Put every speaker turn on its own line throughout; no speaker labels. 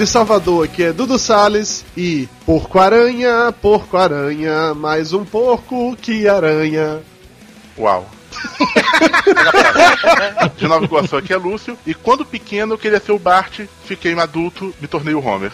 De Salvador aqui é Dudu Salles e Porco-Aranha, Porco-Aranha, mais um porco que aranha.
Uau. de Nova Iguaçu aqui é Lúcio, e quando pequeno eu queria ser o Bart, fiquei um adulto, me tornei o Homer.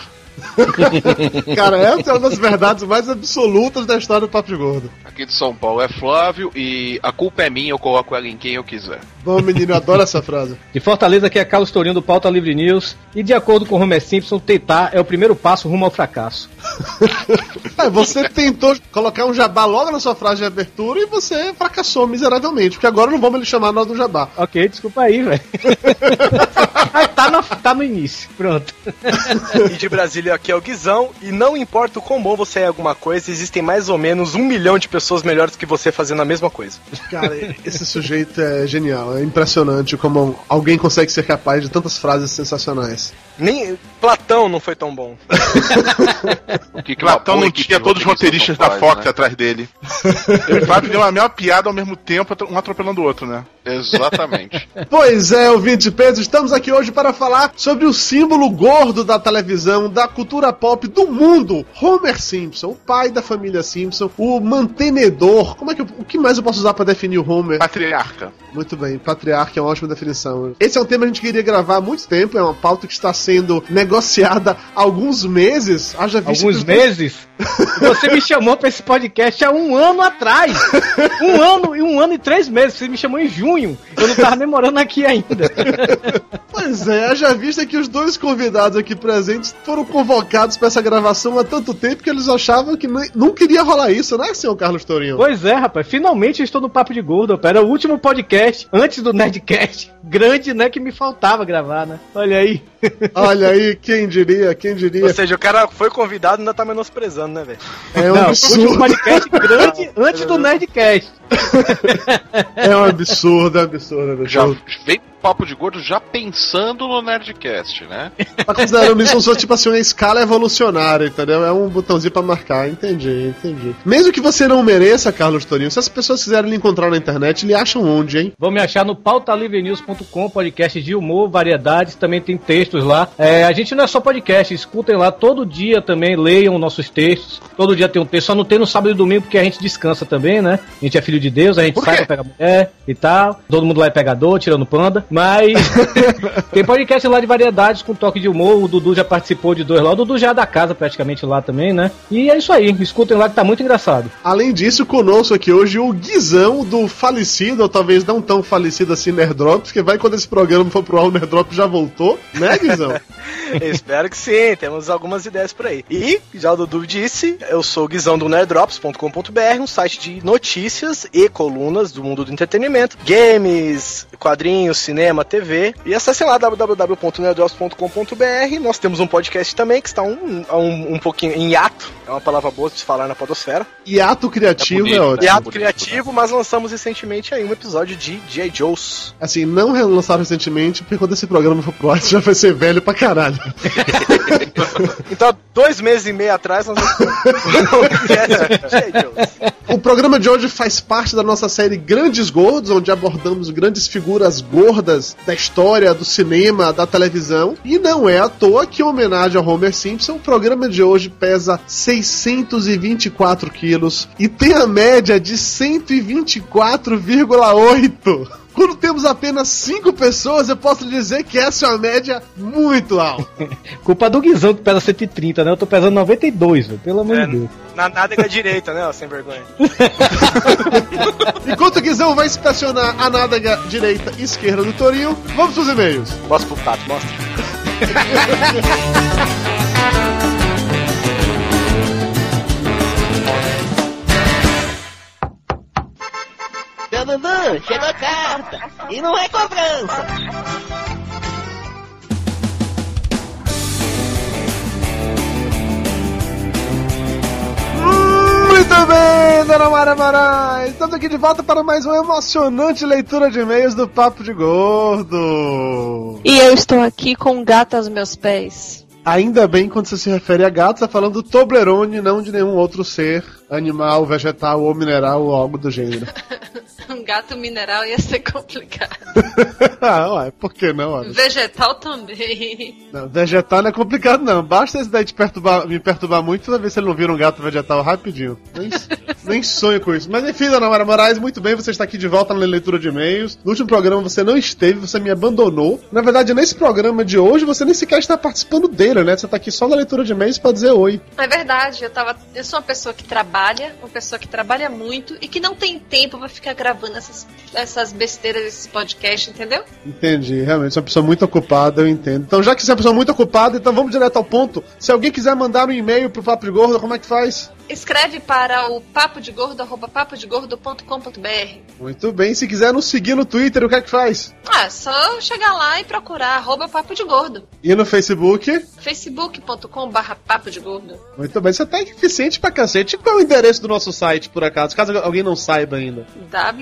Cara, essa é uma das verdades mais absolutas da história do Papo de Gordo.
Aqui de São Paulo é Flávio e a culpa é minha, eu coloco ela em quem eu quiser.
Bom, menino, eu adoro essa frase.
De Fortaleza, aqui é Carlos Tourinho do Pauta Livre News. E de acordo com Homer Simpson, tentar é o primeiro passo rumo ao fracasso.
é, você tentou colocar um jabá logo na sua frase de abertura e você fracassou miseravelmente, porque agora não vamos lhe chamar nós do jabá.
Ok, desculpa aí, velho. tá, no, tá no início, pronto.
e de Brasília, aqui é o Guizão. E não importa o quão bom você é alguma coisa, existem mais ou menos um milhão de pessoas melhores que você fazendo a mesma coisa.
Cara, esse sujeito é genial. É impressionante como alguém consegue ser capaz de tantas frases sensacionais.
Nem Platão não foi tão bom.
que Platão não tinha todos os roteiristas da Fox né? atrás dele. Ele Fábio deu a mesma piada ao mesmo tempo, um atropelando o outro, né?
Exatamente.
pois é, ouvinte peso, estamos aqui hoje para falar sobre o símbolo gordo da televisão, da cultura pop do mundo, Homer Simpson, o pai da família Simpson, o mantenedor. Como é que eu, o que mais eu posso usar para definir o Homer?
Patriarca.
Muito bem, patriarca é uma ótima definição. Esse é um tema que a gente queria gravar há muito tempo, é uma pauta que está sendo negociada há alguns meses.
Haja visto alguns meses? Você me chamou para esse podcast há um ano atrás. Um ano e um ano e três meses. Você me chamou em junho. Eu não tava demorando aqui ainda.
Pois é, haja vista que os dois convidados aqui presentes foram convocados para essa gravação há tanto tempo que eles achavam que não queria rolar isso, né, senhor Carlos Tourinho?
Pois é, rapaz. Finalmente eu estou no Papo de Gordo. Era o último podcast antes do Nerdcast. Grande, né, que me faltava gravar, né? Olha aí.
Olha aí, quem diria, quem diria. Ou
seja, o cara foi convidado e ainda tá menosprezando, né, velho?
É um não, absurdo. Um podcast grande antes do Nerdcast.
É um absurdo, é um absurdo, é absurdo.
Já vem papo de gordo já pensando no Nerdcast, né?
Tá considerando isso como tipo assim, uma escala evolucionária, entendeu? É um botãozinho pra marcar, entendi, entendi. Mesmo que você não mereça, Carlos Torinho, se as pessoas quiserem lhe encontrar na internet, lhe acham onde, hein?
Vão me achar no pautalivrenews.com, podcast de humor, variedades, também tem textos lá. É, a gente não é só podcast, escutem lá todo dia também, leiam nossos textos. Todo dia tem um texto, só não tem no sábado e domingo porque a gente descansa também, né? A gente é filho de Deus, a gente sai pra pegar mulher e tal. Todo mundo lá é pegador, tirando panda. Mas tem podcast lá de variedades com toque de humor. O Dudu já participou de dois lá. O Dudu já é da casa praticamente lá também, né? E é isso aí. Escutem lá que tá muito engraçado.
Além disso, conosco aqui hoje o Guizão do falecido, ou talvez não tão falecido assim, Nerdrops, que vai quando esse programa for pro ar, o Nerdrops já voltou, né, Guizão?
Espero que sim, temos algumas ideias por aí. E, já o Dudu disse, eu sou o Guizão do nerdrops.com.br, um site de notícias e colunas do mundo do entretenimento, games, quadrinhos, cinema, TV. E acessem lá www.nerdrops.com.br. Nós temos um podcast também que está um, um, um pouquinho em hiato. É uma palavra boa de se falar na podosfera.
Hiato criativo é, bonito, é ótimo.
Hiato bonito, criativo, mas lançamos recentemente aí um episódio de J. Joe's.
Assim, não lançaram recentemente, porque quando esse programa for pro ar, já vai ser velho pra caralho.
então, dois meses e meio atrás, nós vamos...
o programa de hoje faz parte da nossa série Grandes Gordos, onde abordamos grandes figuras gordas da história do cinema, da televisão. E não é à toa que, em homenagem ao Homer Simpson, o programa de hoje pesa 624 quilos e tem a média de 124,8. Quando temos apenas 5 pessoas, eu posso dizer que essa é uma média muito alta.
Culpa do Guizão que pesa 130, né? Eu tô pesando 92, velho. Pelo amor de é, Deus.
Na nádega direita, né? Ó, sem vergonha.
Enquanto o Guizão vai inspecionar a nádega direita e esquerda do Torinho, vamos pros e-mails.
Mostra pro Tato, mostra.
Dandan, chegou a carta. E não é cobrança.
Hum. Dona Mara Moraes! Estamos aqui de volta para mais uma emocionante leitura de e-mails do Papo de Gordo.
E eu estou aqui com um gato aos meus pés.
Ainda bem quando você se refere a gato, está falando do Toblerone, não de nenhum outro ser, animal, vegetal ou mineral ou algo do gênero.
um gato mineral ia ser complicado.
ah, ué, por que não? Olha?
Vegetal também.
Não, vegetal não é complicado, não. Basta esse daí te perturbar, me perturbar muito toda vez que ele não vira um gato vegetal rapidinho. Nem, nem sonho com isso. Mas enfim, Dona Mara Moraes, muito bem, você está aqui de volta na leitura de e-mails. No último programa você não esteve, você me abandonou. Na verdade, nesse programa de hoje, você nem sequer está participando dele, né? Você está aqui só na leitura de e-mails para dizer oi.
É verdade, eu, tava, eu sou uma pessoa que trabalha, uma pessoa que trabalha muito e que não tem tempo para ficar gravando essas, essas besteiras desses podcasts, entendeu?
Entendi, realmente, você é uma pessoa muito ocupada, eu entendo. Então, já que você é uma pessoa muito ocupada, então vamos direto ao ponto. Se alguém quiser mandar um e-mail pro Papo de Gordo, como é que faz?
Escreve para o papo de gordo, arroba papodegordo.com.br.
Muito bem, se quiser nos seguir no Twitter, o que é que faz?
Ah, só chegar lá e procurar arroba papo de gordo.
E no Facebook?
facebook.com barra papo de gordo.
Muito bem, você tá eficiente pra cacete. Qual é o endereço do nosso site, por acaso? Caso alguém não saiba ainda.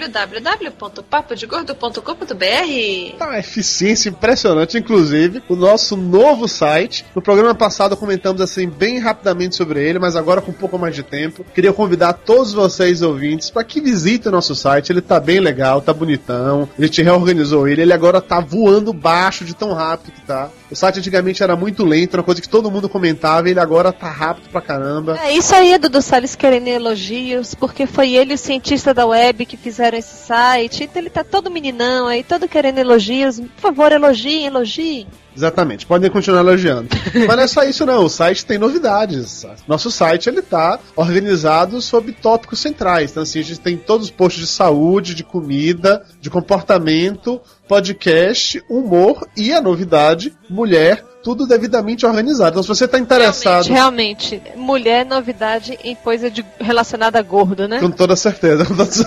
www.papodegordo.com.br
Tá uma eficiência impressionante, inclusive, o nosso novo site. No programa passado comentamos assim bem rapidamente sobre ele, mas agora com um pouco mais de tempo. Queria convidar todos vocês ouvintes para que visitem o nosso site. Ele tá bem legal, tá bonitão. A gente reorganizou ele, ele agora tá voando baixo de tão rápido que tá. O site antigamente era muito lento, era uma coisa que todo mundo comentava, e ele agora tá rápido pra caramba.
É isso aí, Dudu Salles querendo elogios, porque foi ele e o cientista da web que fizeram esse site. Então ele tá todo meninão aí, todo querendo elogios. Por favor, elogiem, elogiem.
Exatamente, podem continuar elogiando. Mas não é só isso não, o site tem novidades. Nosso site ele tá organizado sob tópicos centrais. Então assim, a gente tem todos os posts de saúde, de comida, de comportamento, podcast, humor e a novidade, mulher, tudo devidamente organizado. Então, se você está interessado.
Realmente, realmente, mulher novidade em coisa de, relacionada a gordo, né?
Com toda certeza.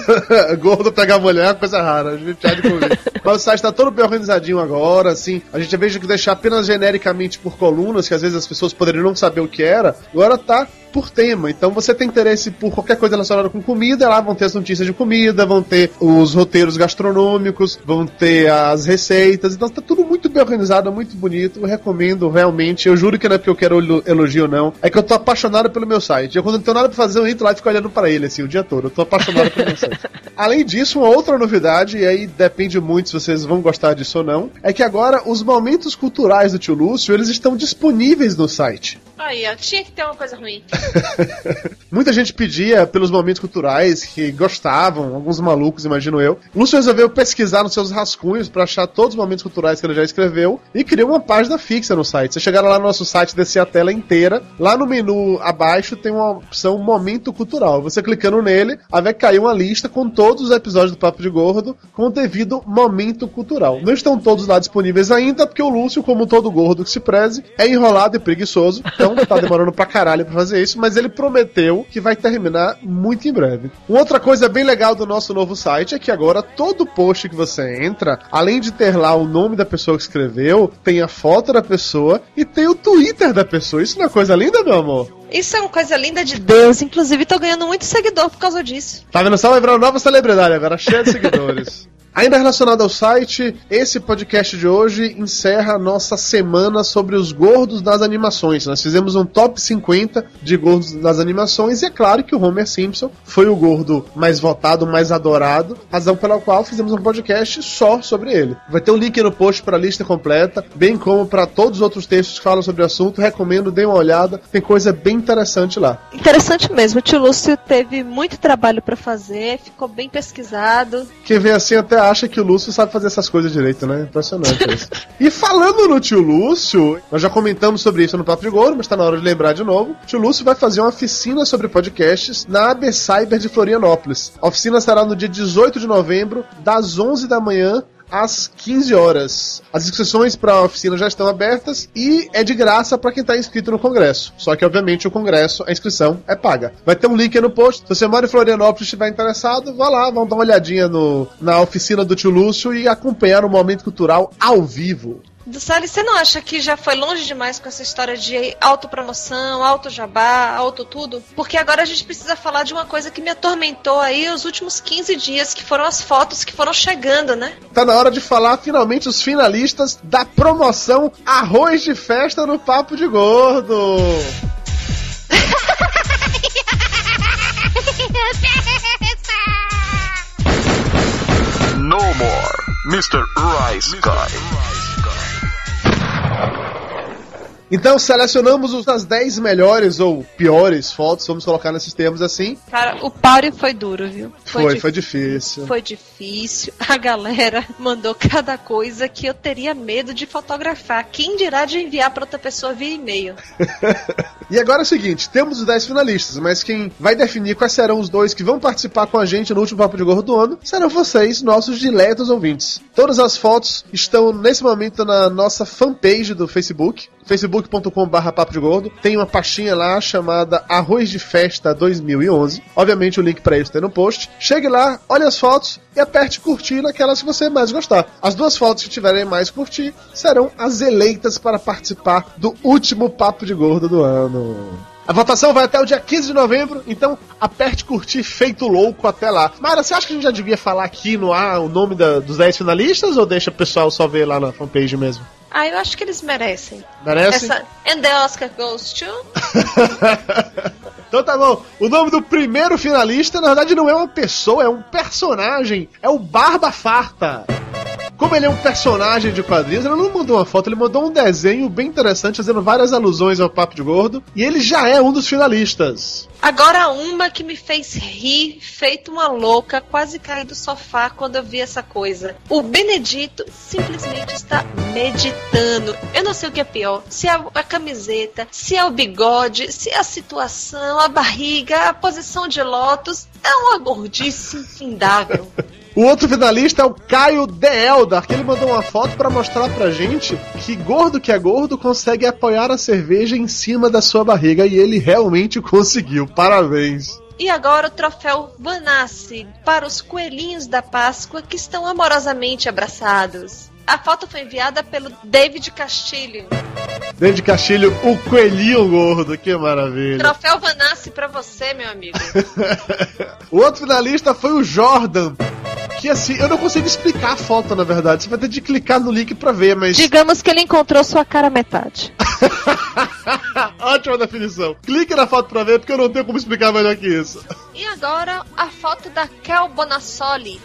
gordo pegar mulher é uma coisa rara, a gente há de comer. Mas o site está todo bem organizadinho agora, assim. A gente, invés de deixar apenas genericamente por colunas, que às vezes as pessoas poderiam não saber o que era, agora tá por tema. Então você tem interesse por qualquer coisa relacionada com comida, lá vão ter as notícias de comida, vão ter os roteiros gastronômicos, vão ter as receitas. Então tá tudo muito bem organizado, muito bonito. Eu recomendo realmente. Eu juro que não é porque eu quero elogio ou não. É que eu tô apaixonado pelo meu site. Eu quando não tenho nada pra fazer, eu entro lá e fico olhando para ele assim o dia todo. Eu tô apaixonado pelo meu site. Além disso, uma outra novidade, e aí depende muito se vocês vão gostar disso ou não, é que agora os momentos culturais do tio Lúcio, eles estão disponíveis no site.
Aí, ó, tinha que ter uma coisa ruim.
Muita gente pedia pelos momentos culturais que gostavam, alguns malucos, imagino eu. Lúcio resolveu pesquisar nos seus rascunhos para achar todos os momentos culturais que ele já escreveu e criou uma página fixa no site. Você chegar lá no nosso site, descer a tela inteira, lá no menu abaixo tem uma opção Momento Cultural. Você clicando nele, aí vai cair uma lista com todos os episódios do Papo de Gordo com o devido momento cultural. Não estão todos lá disponíveis ainda, porque o Lúcio, como todo gordo que se preze, é enrolado e preguiçoso. Então tá demorando pra caralho pra fazer isso, mas ele prometeu que vai terminar muito em breve. Uma outra coisa bem legal do nosso novo site é que agora todo post que você entra, além de ter lá o nome da pessoa que escreveu, tem a foto da pessoa e tem o Twitter da pessoa. Isso não é coisa linda, meu amor?
Isso é uma coisa linda de Deus. Inclusive, tô ganhando muito seguidor por causa disso.
Tá vendo só? Virar uma nova celebridade agora, cheia de seguidores. Ainda relacionado ao site, esse podcast de hoje encerra a nossa semana sobre os gordos das animações. Nós fizemos um top 50 de gordos das animações e é claro que o Homer Simpson foi o gordo mais votado, mais adorado, razão pela qual fizemos um podcast só sobre ele. Vai ter um link no post para a lista completa, bem como para todos os outros textos que falam sobre o assunto. Recomendo, dê uma olhada, tem coisa bem interessante lá.
Interessante mesmo. O tio Lúcio teve muito trabalho para fazer, ficou bem pesquisado.
Quem vê assim até acha que o Lúcio sabe fazer essas coisas direito, né? Impressionante isso. e falando no tio Lúcio, nós já comentamos sobre isso no Papo de Gordo, mas tá na hora de lembrar de novo. O tio Lúcio vai fazer uma oficina sobre podcasts na AB Cyber de Florianópolis. A oficina será no dia 18 de novembro, das 11 da manhã às 15 horas. As inscrições para a oficina já estão abertas e é de graça para quem está inscrito no congresso. Só que, obviamente, o congresso, a inscrição é paga. Vai ter um link aí no post. Se você mora em Florianópolis e estiver interessado, vá lá, vamos dar uma olhadinha no, na oficina do tio Lúcio e acompanhar o momento cultural ao vivo.
Sally, você não acha que já foi longe demais com essa história de autopromoção, auto-jabá, auto-tudo? Porque agora a gente precisa falar de uma coisa que me atormentou aí os últimos 15 dias, que foram as fotos que foram chegando, né?
Tá na hora de falar finalmente os finalistas da promoção Arroz de Festa no Papo de Gordo.
No more, Mr. Rice Guy.
Então selecionamos os- as 10 melhores ou piores fotos, vamos colocar nesses termos assim.
Cara, o páreo foi duro, viu?
Foi,
di-
foi difícil.
Foi difícil. A galera mandou cada coisa que eu teria medo de fotografar. Quem dirá de enviar pra outra pessoa via e-mail?
E agora é o seguinte, temos os 10 finalistas, mas quem vai definir quais serão os dois que vão participar com a gente no último Papo de Gordo do ano serão vocês, nossos diletos ouvintes. Todas as fotos estão nesse momento na nossa fanpage do Facebook, facebook.com.br papo de gordo. Tem uma pastinha lá chamada Arroz de Festa 2011. Obviamente o link para isso tem no post. Chegue lá, olhe as fotos e aperte curtir naquelas que você mais gostar. As duas fotos que tiverem mais curtir serão as eleitas para participar do último Papo de Gordo do ano. A votação vai até o dia 15 de novembro, então aperte curtir feito louco até lá. Mara, você acha que a gente já devia falar aqui no ar o nome da- dos 10 finalistas ou deixa o pessoal só ver lá na fanpage mesmo?
Ah, eu acho que eles merecem.
Merece?
Essa... And the Oscar goes to...
Então tá bom. O nome do primeiro finalista, na verdade, não é uma pessoa, é um personagem. É o Barba Farta. Como ele é um personagem de quadrinhos, ele não mandou uma foto, ele mandou um desenho bem interessante, fazendo várias alusões ao Papo de Gordo. E ele já é um dos finalistas.
Agora uma que me fez rir, feito uma louca, quase caí do sofá quando eu vi essa coisa. O Benedito simplesmente está meditando. Eu não sei o que é pior. Se é a camiseta, se é o bigode, se é a situação, a barriga, a posição de lótus. É uma gordice infindável.
O outro finalista é o Caio De Eldar, que ele mandou uma foto pra mostrar pra gente que gordo que é gordo consegue apoiar a cerveja em cima da sua barriga e ele realmente conseguiu. Parabéns.
E agora o troféu Vanassi para os coelhinhos da Páscoa que estão amorosamente abraçados. A foto foi enviada pelo David Castilho.
David Castilho, o coelhinho gordo, que maravilha.
Troféu Vanassi pra você, meu amigo.
O outro finalista foi o Jordan. Que assim, eu não consigo explicar a foto, na verdade. Você vai ter de clicar no link pra ver, mas.
Digamos que ele encontrou sua cara metade.
Ótima definição. Clique na foto pra ver, porque eu não tenho como explicar melhor que isso.
E agora a foto da Kel Bonassoli,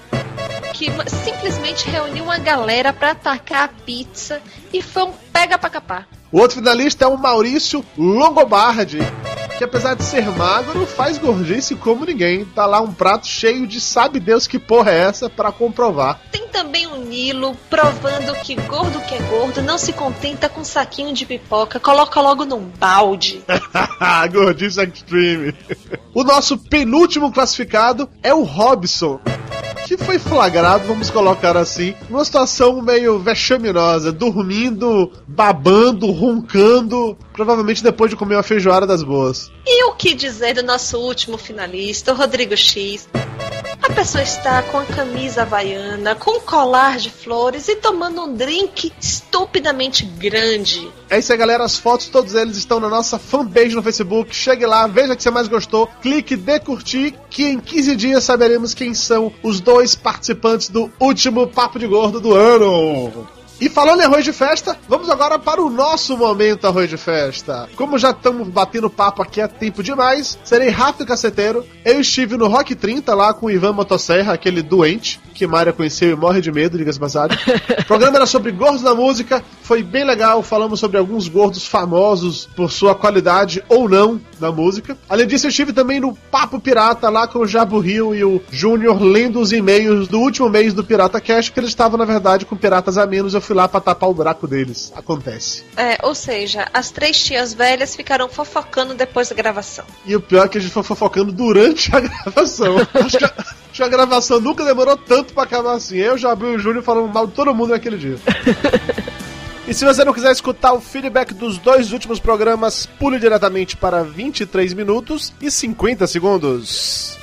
que simplesmente reuniu uma galera pra atacar a pizza e foi um pega pra capar.
O outro finalista é o Maurício Longobardi, que apesar de ser magro, faz gordice como ninguém. Tá lá um prato cheio de sabe Deus que porra é essa pra comprovar.
Tem também o Nilo provando que gordo que é gordo não se contenta com um saquinho de pipoca, coloca logo num balde.
gordice extreme. O nosso penúltimo classificado é o Robson. Que foi flagrado, vamos colocar assim, numa situação meio vexaminosa, dormindo, babando, roncando, provavelmente depois de comer uma feijoada das boas.
E o que dizer do nosso último finalista, o Rodrigo X? A pessoa está com a camisa havaiana, com um colar de flores e tomando um drink estupidamente grande.
É isso aí, galera. As fotos, todos eles estão na nossa fanpage no Facebook. Chegue lá, veja o que você mais gostou, clique de curtir, que em 15 dias saberemos quem são os dois participantes do último Papo de Gordo do ano. E falando em arroz de festa, vamos agora para o nosso momento arroz de festa. Como já estamos batendo papo aqui há tempo demais, serei rápido e caceteiro. Eu estive no Rock 30 lá com o Ivan Motosserra, aquele doente, que Maria conheceu e morre de medo, diga-se de passagem. O programa era sobre gordos da música, foi bem legal, falamos sobre alguns gordos famosos por sua qualidade ou não na música. Além disso, eu estive também no Papo Pirata lá com o Jabu Rio e o Júnior lendo os e-mails do último mês do Pirata Cash, que eles estavam, na verdade, com piratas a menos. Eu fui lá pra tapar o buraco deles. Acontece.
É, ou seja, as três tias velhas ficaram fofocando depois da gravação.
E o pior é que a gente foi fofocando durante a gravação. Acho que acho que a gravação nunca demorou tanto pra acabar assim. Eu, Jabu e o Júnior falando mal de todo mundo naquele dia. E se você não quiser escutar o feedback dos dois últimos programas, pule diretamente para 23 minutos e 50 segundos.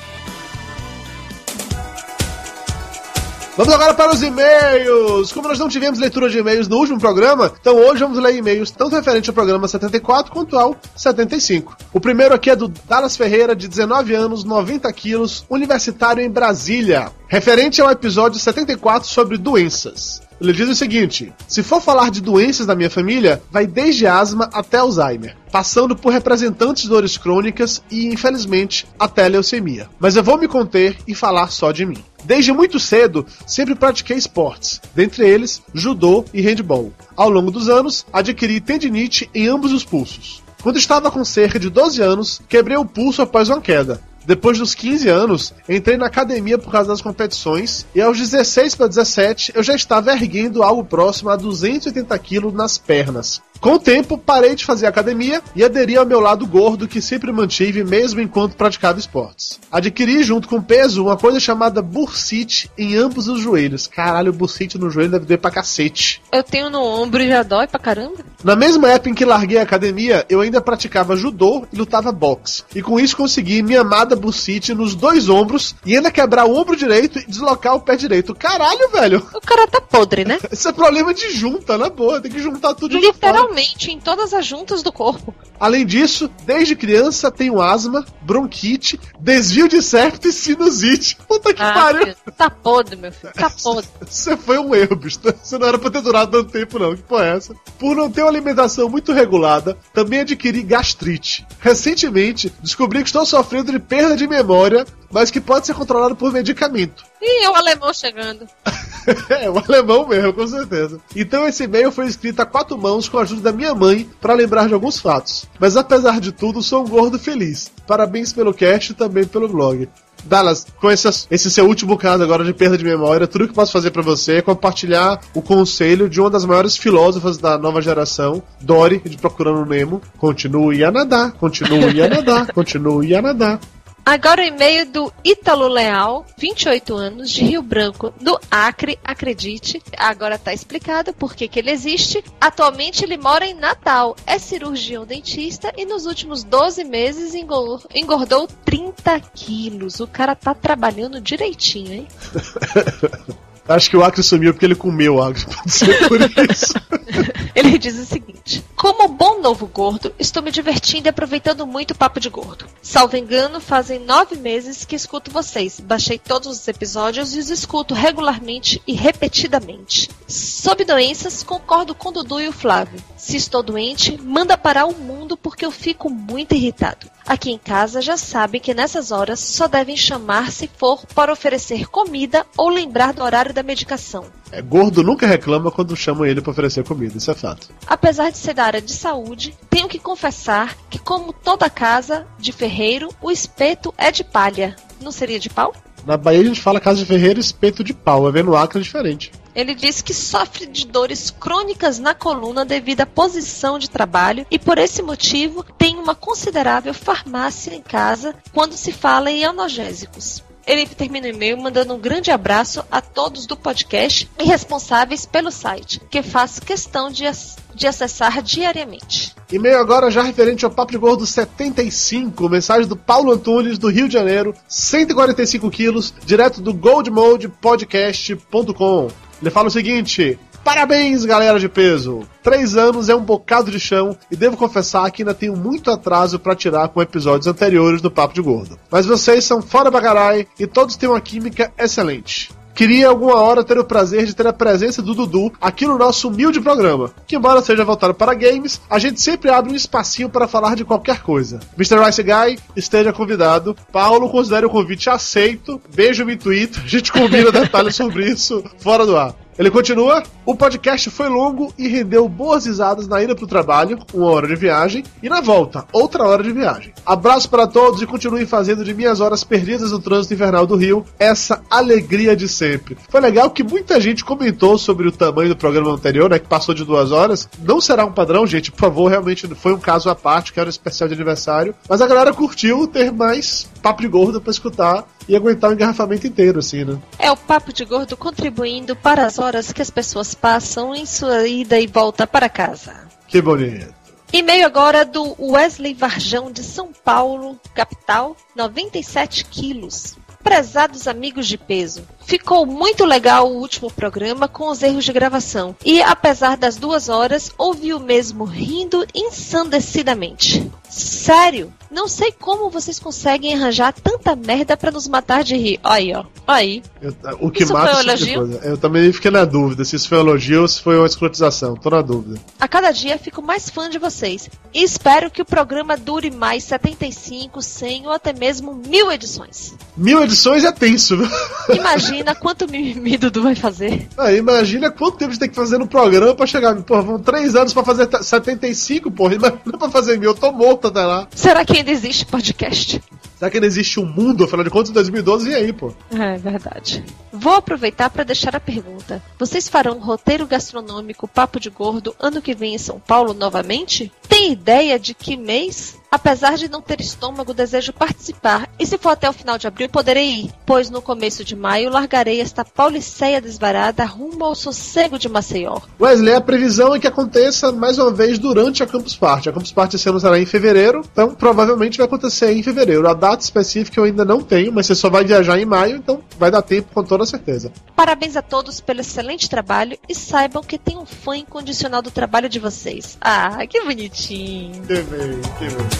Vamos agora para os e-mails. Como nós não tivemos leitura de e-mails no último programa, então hoje vamos ler e-mails tanto referente ao programa 74 quanto ao 75. O primeiro aqui é do Dallas Ferreira, de 19 anos, 90 quilos, universitário em Brasília. Referente ao episódio 74 sobre doenças. Ele diz o seguinte: se for falar de doenças da minha família, vai desde asma até Alzheimer, passando por representantes de dores crônicas e, infelizmente, até leucemia. Mas eu vou me conter e falar só de mim. Desde muito cedo, sempre pratiquei esportes, dentre eles judô e handball. Ao longo dos anos, adquiri tendinite em ambos os pulsos. Quando estava com cerca de 12 anos, quebrei o pulso após uma queda. Depois dos 15 anos, entrei na academia por causa das competições e aos 16 para 17 eu já estava erguendo algo próximo a 280 quilos nas pernas. Com o tempo, parei de fazer academia e aderi ao meu lado gordo que sempre mantive mesmo enquanto praticava esportes. Adquiri junto com o peso uma coisa chamada bursite em ambos os joelhos. Caralho, bursite no joelho deve doer pra cacete.
Eu tenho no ombro e já dói pra caramba.
Na mesma época em que larguei a academia, eu ainda praticava judô e lutava boxe. E com isso consegui minha amada bursite nos dois ombros e ainda quebrar o ombro direito e deslocar o pé direito. Caralho, velho.
O cara tá podre, né?
Isso é problema de junta, na boa. Tem que juntar tudo de uma
Literalmente em todas as juntas do corpo.
Além disso, desde criança tenho asma, bronquite, desvio de septo e sinusite. Puta que
Ah,
pariu.
filho, tá podre, meu filho. Tá podre.
Você foi um erro, bicho. Você não era pra ter durado tanto tempo, não. Que porra é essa? Por não ter uma alimentação muito regulada, também adquiri gastrite. Recentemente, descobri que estou sofrendo de perda de memória, mas que pode ser controlado por medicamento.
Ih, o alemão chegando.
é, o alemão mesmo, com certeza. Então esse e-mail foi escrito a quatro mãos com a ajuda da minha mãe para lembrar de alguns fatos. Mas apesar de tudo, sou um gordo feliz. Parabéns pelo cast e também pelo blog. Dallas, com essas- esse seu último caso agora de perda de memória, tudo que posso fazer pra você é compartilhar o conselho de uma das maiores filósofas da nova geração, Dory, de Procurando Nemo. Continue a nadar, continue a nadar, continue a nadar.
Agora o e-mail do Ítalo Leal, 28 anos, de Rio Branco, do Acre, acredite. Agora tá explicado por que, que ele existe. Atualmente ele mora em Natal, é cirurgião dentista e nos últimos 12 meses engor- engordou 30 quilos. O cara tá trabalhando direitinho, hein?
Acho que o Acre sumiu porque ele comeu o Acre, pode ser por isso.
Ele diz o seguinte: Como bom novo gordo, estou me divertindo e aproveitando muito o papo de gordo. Salvo engano, fazem nove meses que escuto vocês. Baixei todos os episódios e os escuto regularmente e repetidamente. Sobre doenças, concordo com o Dudu e o Flávio. Se estou doente, manda parar o mundo porque eu fico muito irritado. Aqui em casa já sabem que nessas horas só devem chamar se for para oferecer comida ou lembrar do horário da medicação.
É, gordo nunca reclama quando chamam ele pra oferecer comida, isso é fato.
Apesar de ser da área de saúde, tenho que confessar que, como toda casa de ferreiro, o espeto é de palha. Não seria de pau?
Na Bahia a gente fala casa de ferreiro espeto de pau, é vendo Acre é diferente.
Ele diz que sofre de dores crônicas na coluna devido à posição de trabalho e, por esse motivo, tem uma considerável farmácia em casa quando se fala em analgésicos. Ele termina o e-mail mandando um grande abraço a todos do podcast e responsáveis pelo site, que faço questão de, ac- de acessar diariamente.
E-mail agora já referente ao Papo de Gordo 75, mensagem do Paulo Antunes, do Rio de Janeiro, 145 quilos, direto do goldmodepodcast.com. Ele fala o seguinte... Parabéns, galera de peso! Três anos é um bocado de chão e devo confessar que ainda tenho muito atraso pra tirar com episódios anteriores do Papo de Gordo. Mas vocês são fora bagarai e todos têm uma química excelente. Queria alguma hora ter o prazer de ter a presença do Dudu aqui no nosso humilde programa, que embora seja voltado para games, a gente sempre abre um espacinho para falar de qualquer coisa. Mr. Rice Guy, esteja convidado. Paulo, considere o convite aceito. Beijo me tweet, a gente combina detalhes sobre isso fora do ar. Ele continua: o podcast foi longo e rendeu boas risadas na ida pro trabalho, uma hora de viagem, e na volta, outra hora de viagem. Abraço para todos e continuem fazendo de minhas horas perdidas no trânsito infernal do Rio essa alegria de sempre. Foi legal que muita gente comentou sobre o tamanho do programa anterior, né, que passou de duas horas. Não será um padrão, gente, por favor, realmente foi um caso à parte, que era um especial de aniversário. Mas a galera curtiu ter mais papo de gordo pra escutar e aguentar o engarrafamento inteiro, assim, né?
É o Papo de Gordo contribuindo para as horas que as pessoas passam em sua ida e volta para casa.
Que bonito.
E-mail agora do Wesley Varjão de São Paulo, capital, 97 quilos. Prezados amigos de peso, ficou muito legal o último programa com os erros de gravação. E apesar das duas horas, ouvi o mesmo rindo ensandecidamente. Sério? Não sei como vocês conseguem arranjar tanta merda pra nos matar de rir. Aí, ó. Aí.
Eu- o que
Isso
mata
foi um
tipo
elogio?
Eu também fiquei na dúvida se isso foi um elogio ou se foi uma escrotização. Tô na dúvida.
A cada dia fico mais fã de vocês. E espero que o programa dure mais 75, 100 ou até mesmo mil edições.
Mil edições é tenso?
Imagina quanto mimimi Dudu vai fazer.
Ah, imagina quanto tempo a gente tem que fazer no programa pra chegar. Porra, vão três anos pra fazer t- 75, porra. Imagina pra fazer mil. Eu tô morto até lá.
Será que ainda existe podcast?
Será que ainda existe um mundo? Afinal de contas, em 2012, e aí, pô?
É verdade. Vou aproveitar para deixar a pergunta. Vocês farão um roteiro gastronômico Papo de Gordo ano que vem em São Paulo novamente? Tem ideia de que mês? Apesar de não ter estômago, desejo participar. E se for até o final de abril, poderei ir, pois no começo de maio largarei esta pauliceia desvarada rumo ao sossego de Maceió.
Wesley, a previsão é que aconteça mais uma vez durante a Campus Party. A Campus Party esse ano será em fevereiro, então provavelmente vai acontecer em fevereiro. A data específica eu ainda não tenho, mas você só vai viajar em maio, então vai dar tempo com toda certeza.
Parabéns a todos pelo excelente trabalho e saibam que tenho um fã incondicional do trabalho de vocês. Ah, que bonitinho.
Que bem, que bem.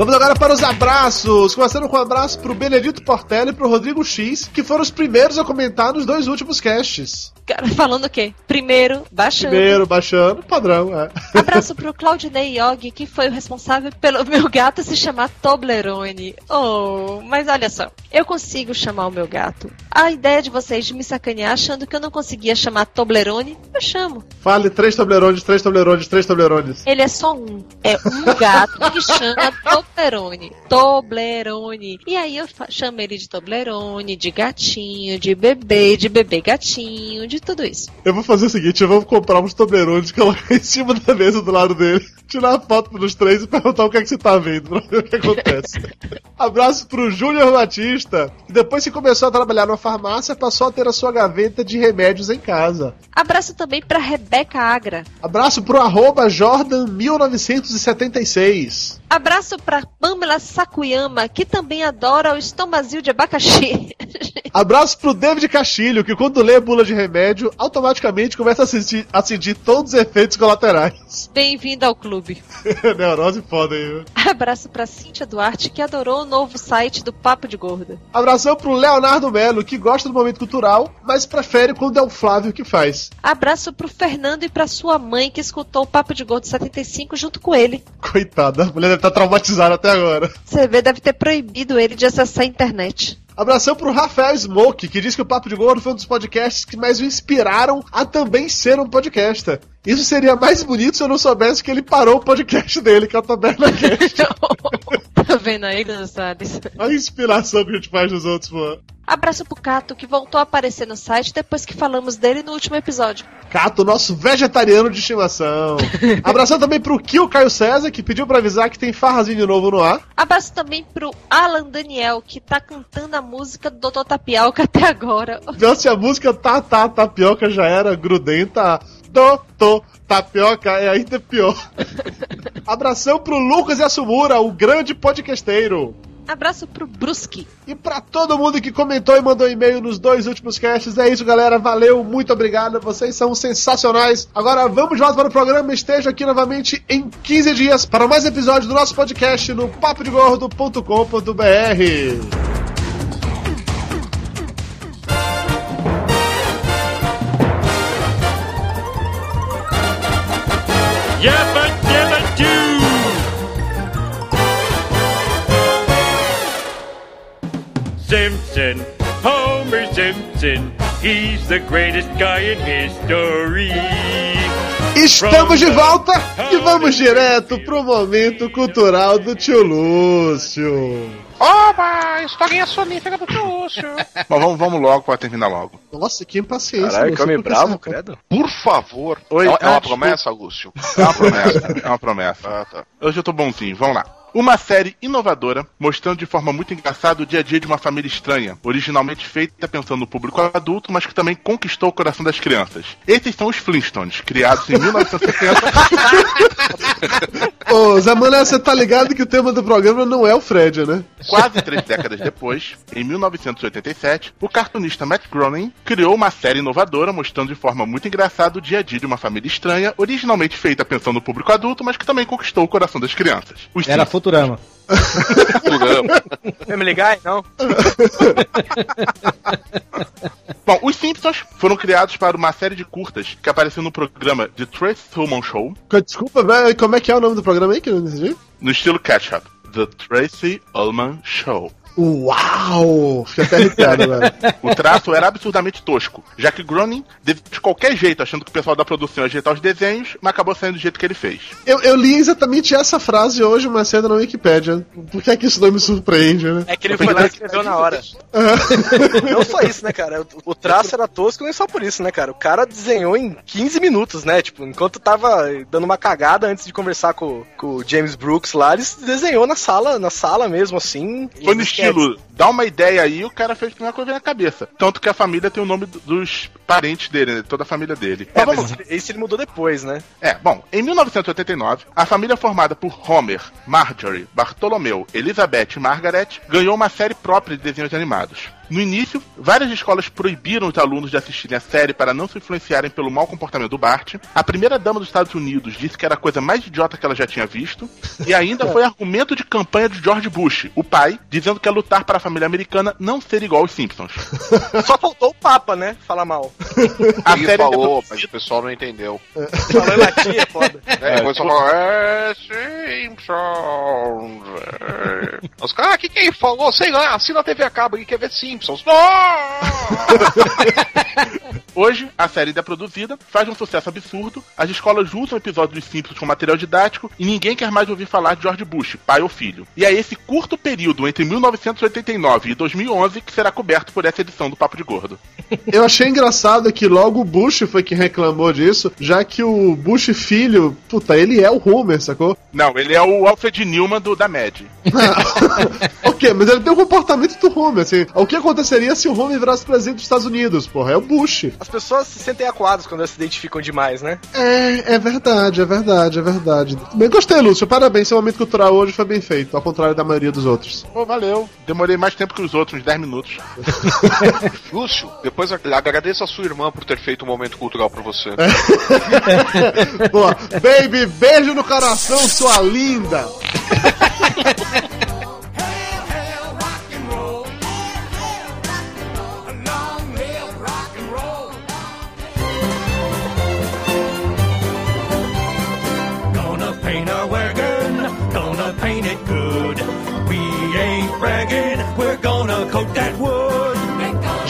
Vamos agora para os abraços. Começando com um abraço pro Benedito Portela e pro Rodrigo X, que foram os primeiros a comentar nos dois últimos casts.
Cara, falando o quê? Primeiro, baixando.
Primeiro, baixando, padrão, é.
Abraço pro Claudinei Yogi, que foi o responsável pelo meu gato se chamar Toblerone. Oh, mas olha só, eu consigo chamar o meu gato. A ideia de vocês de me sacanear achando que eu não conseguia chamar Toblerone, eu chamo.
Fale três Toblerones, três Toblerones, três Toblerones.
Ele é só um. É um gato que chama Toblerone. Toblerone. E aí eu chamo ele de Toblerone, de gatinho, de bebê, de bebê gatinho, de tudo isso.
Eu vou fazer o seguinte, eu vou comprar uns Toblerones, colocar em cima da mesa do lado dele, tirar a foto dos três e perguntar o que é que você tá vendo, pra ver o que acontece. Abraço pro Júnior Batista, que depois que começou a trabalhar numa farmácia, passou a ter a sua gaveta de remédios em casa.
Abraço também pra Rebeca Agra.
Abraço pro arroba Jordan1976.
Abraço pra Pamela Sakuyama, que também adora o estomazil de abacaxi.
Abraço pro David Castilho, que quando lê bula de remédio, automaticamente começa a sentir, a sentir todos os efeitos colaterais.
Bem-vindo ao clube.
Neurose foda aí, viu?
Abraço pra Cíntia Duarte, que adorou o novo site do Papo de Gorda.
Abração pro Leonardo Melo, que gosta do momento cultural, mas prefere quando é o Flávio que faz.
Abraço pro Fernando e pra sua mãe, que escutou o Papo de Gordo 75 junto com ele.
Coitada, a mulher deve estar traumatizada até agora.
CV deve ter proibido ele de acessar a internet.
Abração pro Rafael Smoke, que diz que o Papo de Gordo foi um dos podcasts que mais o inspiraram a também ser um podcaster. Isso seria mais bonito se eu não soubesse que ele parou o podcast dele, que é o Taberna Cast.
tá vendo aí, Gonçalves?
Olha a inspiração que a gente faz nos outros, pô.
Abraço pro Cato, que voltou a aparecer no site depois que falamos dele no último episódio.
Cato, nosso vegetariano de estimação. Abração também pro Kio Caio César, que pediu pra avisar que tem farrazinho novo no ar.
Abraço também pro Alan Daniel, que tá cantando a música do Dr. Tapioca até agora.
Se a música tá, tá, tapioca já era grudenta, tô, tapioca é ainda pior. Abração pro Lucas Yasumura, o grande podcasteiro.
Abraço pro Brusque.
E pra todo mundo que comentou e mandou e-mail nos dois últimos casts, é isso, galera. Valeu, muito obrigado. Vocês são sensacionais. Agora vamos de volta para o programa. Esteja aqui novamente em 15 dias para mais episódios do nosso podcast no papodegordo.com.br.
Yabba Simpson, Homer Simpson, he's the greatest guy in history.
Estamos de volta e vamos direto pro momento cultural do tio Lúcio.
Oba! Historinha sonífera do Lúcio. Mas vamos, vamos logo pra terminar logo.
Nossa, que impaciência.
Caralho,
Lúcio,
que homem bravo,
você-
credo.
Por favor.
Oi,
é, é uma
desculpa.
promessa, Augusto? É uma promessa. é uma promessa. Ah, tá. Hoje eu tô bonzinho, vamos lá. Uma série inovadora, mostrando de forma muito engraçada o dia a dia de uma família estranha, originalmente feita pensando no público adulto, mas que também conquistou o coração das crianças. Esses são os Flintstones, criados em 1970.
Ô, Zé Mané, você tá ligado que o tema do programa não é o Fred, né?
Quase três décadas depois, em 1987, o cartunista Matt Groening criou uma série inovadora mostrando de forma muito engraçada o dia a dia de uma família estranha, originalmente feita pensando no público adulto, mas que também conquistou o coração das crianças. Os
Era
Simpsons.
Futurama.
Family Guy? Não.
Bom, os Simpsons foram criados para uma série de curtas que apareceu no programa The Trace Ullman Show,
Desculpa, velho, como é que é o nome do programa aí que eu não entendi?
no estilo Catch-Up. The Tracy Ullman Show.
Uau! Fiquei até arrepiado, velho.
O traço era absurdamente tosco, já que Groening, de de qualquer jeito, achando que o pessoal da produção ia ajeitar os desenhos, mas acabou saindo do jeito que ele fez.
Eu, eu li exatamente essa frase hoje, mais cedo na Wikipédia. Por que é que isso não me surpreende, né?
É que ele foi lá e escreveu na hora. Não só isso, né, cara? O, traço era tosco nem só por isso, né, cara? O cara desenhou em 15 minutos, né? Tipo, enquanto tava dando uma cagada antes de conversar com, com o James Brooks lá, ele desenhou na sala, na sala mesmo, assim.
Foi no estilo, dá uma ideia aí, o cara fez a primeira coisa na cabeça. Tanto que a família tem o nome do- dos parentes dele, né? toda a família dele.
Mas vamos, esse ele mudou depois, né?
É, bom, em 1989, a família formada por Homer, Marjorie, Bartolomeu, Elizabeth e Margaret ganhou uma série própria de desenhos animados. No início, várias escolas proibiram os alunos de assistirem a série para não se influenciarem pelo mau comportamento do Bart. A primeira dama dos Estados Unidos disse que era a coisa mais idiota que ela já tinha visto. E ainda foi argumento de campanha de George Bush, o pai, dizendo que ia lutar para a família americana não ser igual aos Simpsons.
Só faltou o Papa, né? Falar mal.
A
Ele
série
falou, mas o pessoal não entendeu.
Falou em latim, é foda.
É, depois só falou, é, Simpsons. é. Os caras, ah, que quem falou? Sei lá, assina a TV a cabo e quer ver Simpsons. Não!
Hoje, a série ainda é produzida, faz um sucesso absurdo, as escolas usam episódios dos Simpsons como material didático e ninguém quer mais ouvir falar de George Bush, pai ou filho. E é esse curto período entre 1989 e 2011 que será coberto por essa edição do Papo de Gordo.
Eu achei engraçado que logo o Bush foi quem reclamou disso, já que o Bush filho, puta, ele é o Homer, sacou?
Não, ele é o Alfred Newman do, da Mad.
ok, mas ele tem o comportamento do Homer, assim. O que aconteceria se o Homer virasse presidente dos Estados Unidos, porra? É o Bush.
As pessoas se sentem acuadas quando elas se identificam demais, né?
É, é verdade, é verdade, é verdade. Bem, gostei, Lúcio. Parabéns, seu momento cultural hoje foi bem feito, ao contrário da maioria dos outros.
Pô, valeu. Demorei mais tempo que os outros, uns 10 minutos.
Lúcio, depois ag- agradeço a sua irmã por ter feito um momento cultural pra você.
Boa. Baby, beijo no coração, sua linda.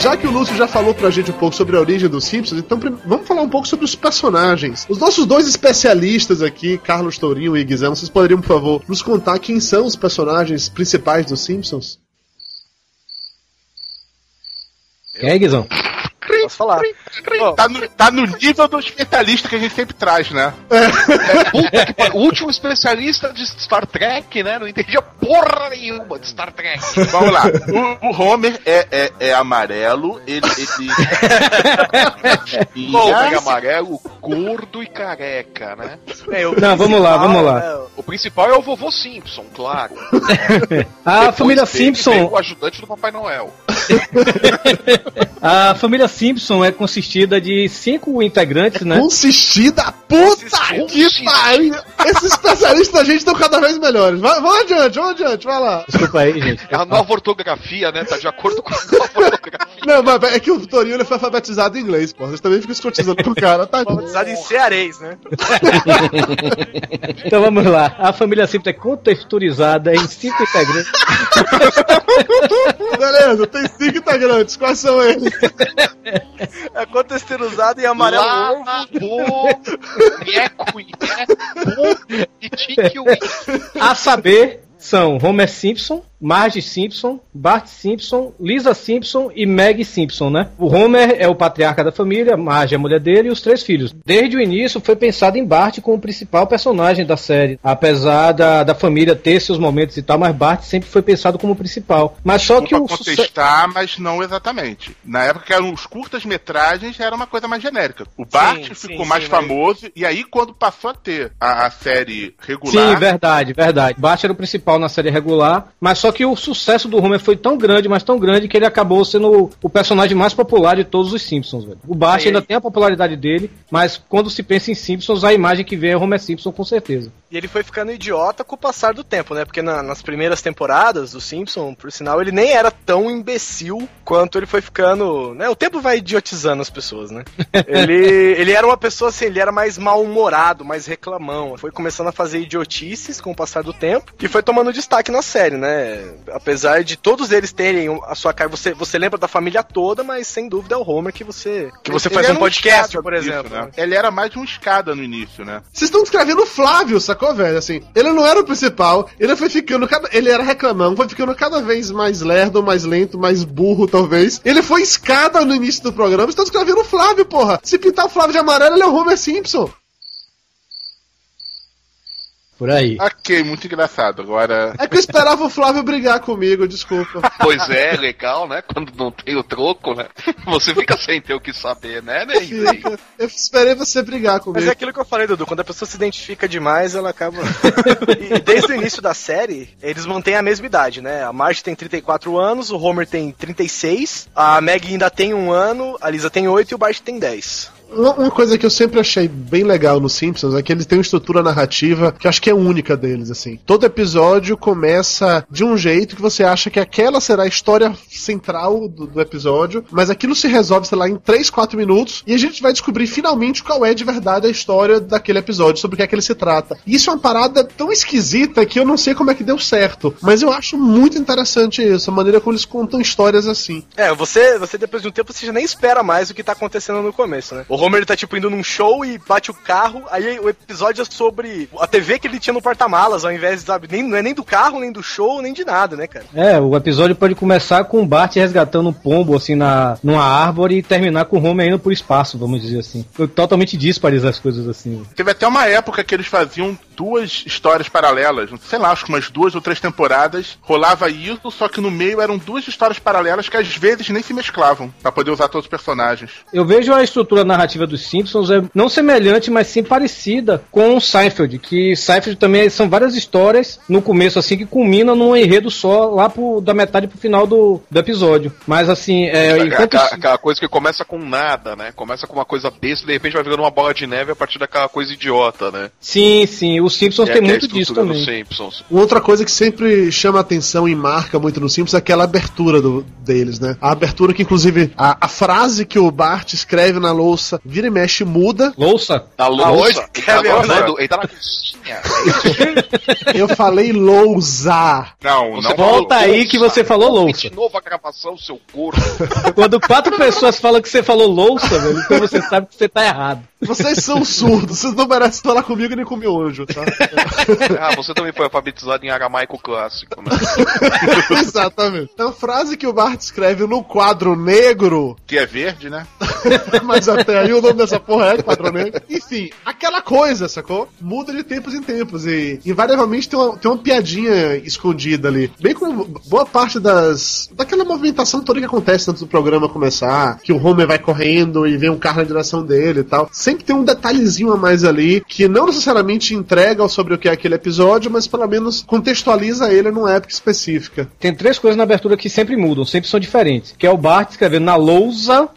Já que o Lúcio já falou pra gente um pouco sobre a origem dos Simpsons, então vamos falar um pouco sobre os personagens. Os nossos dois especialistas aqui, Carlos Tourinho e Guizão, vocês poderiam, por favor, nos contar quem são os personagens principais dos Simpsons?
Quem é, Guizão?
Posso falar.
Tá no, tá no nível do especialista que a gente sempre traz, né?
Puta que pariu, o último especialista de Star Trek, né? Não entendia porra nenhuma de Star Trek.
Vamos lá. O, o Homer é, é, é amarelo, ele. ele...
Homem amarelo, gordo e careca, né?
É,
Não, vamos lá, vamos lá.
O principal é o vovô Simpson, claro.
A
Depois
família Simpson.
O ajudante do Papai Noel.
A família Simpson é consistida de cinco integrantes, né?
Consistida? Puta
Consistida.
que pariu! Esses especialistas da gente estão cada vez melhores. Vai, vamos adiante, vamos adiante, vai lá.
Desculpa aí, gente.
É a nova ortografia, né? Tá de acordo com a nova ortografia.
Não, mas é que o Torinho ele foi alfabetizado em inglês, pô. Vocês também ficam escotizando com o cara, tá?
Batizado em cearês, né?
Então vamos lá. A família Simpson é contexturizada em cinco integrantes.
Beleza, tem cinco integrantes. Quais são eles?
É contexturizado em amarelo
Lá,
ovo.
bo, nheco, nheco, e tique
A saber, são Homer Simpson, Marge Simpson, Bart Simpson, Lisa Simpson e Meg Simpson, né? O Homer é o patriarca da família, Marge é a mulher dele e os três filhos. Desde o início foi pensado em Bart como o principal personagem da série, apesar da, da família ter seus momentos e tal, mas Bart sempre foi pensado como o principal. Mas só que o suce-
contestar, mas não exatamente. Na época que eram os curtas-metragens, era uma coisa mais genérica. O Bart
Sim,
ficou
sim,
mais
sim, mas-
famoso, e aí quando passou a ter a, a série
Sim,
regular,
verdade, verdade. Bart era o principal na série regular, mas só que o sucesso do Homer foi tão grande, mas tão grande, que ele acabou sendo o, personagem mais popular de todos os Simpsons, velho. O Bart ainda tem a popularidade dele, mas quando se pensa em Simpsons, a imagem que vem é Homer Simpson, com certeza.
E ele foi ficando idiota com o passar do tempo, né? Porque na- nas primeiras temporadas do Simpson, por sinal, ele nem era tão imbecil quanto ele foi ficando. Né? O tempo vai idiotizando as pessoas, né? ele, ele era uma pessoa assim, ele era mais mal-humorado, mais reclamão. Foi começando a fazer idiotices com o passar do tempo e foi tomando destaque na série, né? Apesar de todos eles terem a sua cara. Você, você lembra da família toda, mas sem dúvida é o Homer que você, que você
Ele
faz um podcast,
escada
por exemplo.
né?
né?
Ele era mais de um escada no início, né?
Vocês estão descrevendo o Flávio, sacou, velho? Assim, ele não era o principal, ele foi ficando cada. Ele era reclamão, foi ficando cada vez mais lerdo, mais lento, mais burro, talvez. Ele foi escada no início do programa, estão descrevendo o Flávio, porra. Se pintar o Flávio de amarelo, ele é o Homer Simpson.
Por aí.
Ok, muito engraçado. Agora.
É que eu esperava o Flávio brigar comigo, desculpa.
Pois é, legal, né? Quando não tem o troco, né? Você fica sem ter o que saber, né, Ney?
Fica. Eu esperei você brigar comigo.
Mas é aquilo que eu falei, Dudu, quando a pessoa se identifica demais, ela acaba. e desde o início da série, eles mantêm a mesma idade, né? A Marge tem 34 anos, o Homer tem 36, a Meg ainda tem um ano, a Lisa tem 8 e o Bart tem 10.
Uma coisa que eu sempre achei bem legal nos Simpsons é que eles têm uma estrutura narrativa que eu acho que é única deles, assim. Todo episódio começa de um jeito que você acha que aquela será a história central do, do episódio, mas aquilo se resolve, sei lá, em 3, 4 minutos e a gente vai descobrir finalmente qual é de verdade a história daquele episódio, sobre o que é que ele se trata. E isso é uma parada tão esquisita que eu não sei como é que deu certo, mas eu acho muito interessante isso, a maneira como eles contam histórias assim.
É, você, você depois de um tempo, você já nem espera mais o que tá acontecendo no começo, né? O Homer ele tá tipo indo num show e bate o carro, aí o episódio é sobre a TV que ele tinha no porta-malas, ao invés, sabe, nem, não é nem do carro, nem do show, nem de nada, né, cara?
É, o episódio pode começar com o Bart resgatando um pombo, assim, na, numa árvore e terminar com o Homer indo pro espaço, vamos dizer assim. Foi totalmente díspares as coisas assim.
Teve até uma época que eles faziam duas histórias paralelas, sei lá, acho que umas duas ou três temporadas, rolava isso, só que no meio eram duas histórias paralelas que às vezes nem se mesclavam, pra poder usar todos os personagens.
Eu vejo a estrutura narrativa dos Simpsons é não semelhante, mas sim parecida com o Seinfeld, que Seinfeld também são várias histórias no começo, assim, que culminam num enredo só lá pro, da metade pro final do, do episódio. Mas assim, é, enquanto.
aquela, aquela coisa que começa com nada, né? Começa com uma coisa besta e de repente vai virando uma bola de neve a partir daquela coisa idiota, né?
Sim, sim, os Simpsons
É
tem
a
muito disso também.
Outra coisa que sempre chama atenção e marca muito nos Simpsons é aquela abertura do- deles, né? A abertura que, inclusive, a, a frase que o Bart escreve na louça vira e mexe muda.
Louça?
Na
louça?
Ele tá
Kevin,
lavando, ele tá na cozinha.
Eu falei lousa.
Não,
Você
não.
Volta aí que você falou louça.
De novo a gravação, seu corpo.
Quando quatro pessoas falam que você falou louça, velho, então você sabe que você tá errado.
Vocês são surdos, vocês não merecem falar comigo nem com meu anjo, tá?
ah, você também foi alfabetizado em aramaico clássico, né?
Exatamente. Então, a frase que o Bart escreve no quadro negro,
Que é verde, né?
mas até aí o nome dessa porra é quadro negro. Enfim, aquela coisa, sacou? Muda de tempos em tempos e invariavelmente tem uma, tem uma piadinha escondida ali. Bem como boa parte das. daquela movimentação toda que acontece antes do programa começar, que o Homer vai correndo e vem um carro na direção dele e tal. Sempre tem um detalhezinho a mais ali que não necessariamente entrega sobre o que é aquele episódio, mas pelo menos contextualiza ele numa época específica.
Tem três coisas na abertura que sempre mudam, sempre são diferentes. Que é o Bart escrevendo na lousa,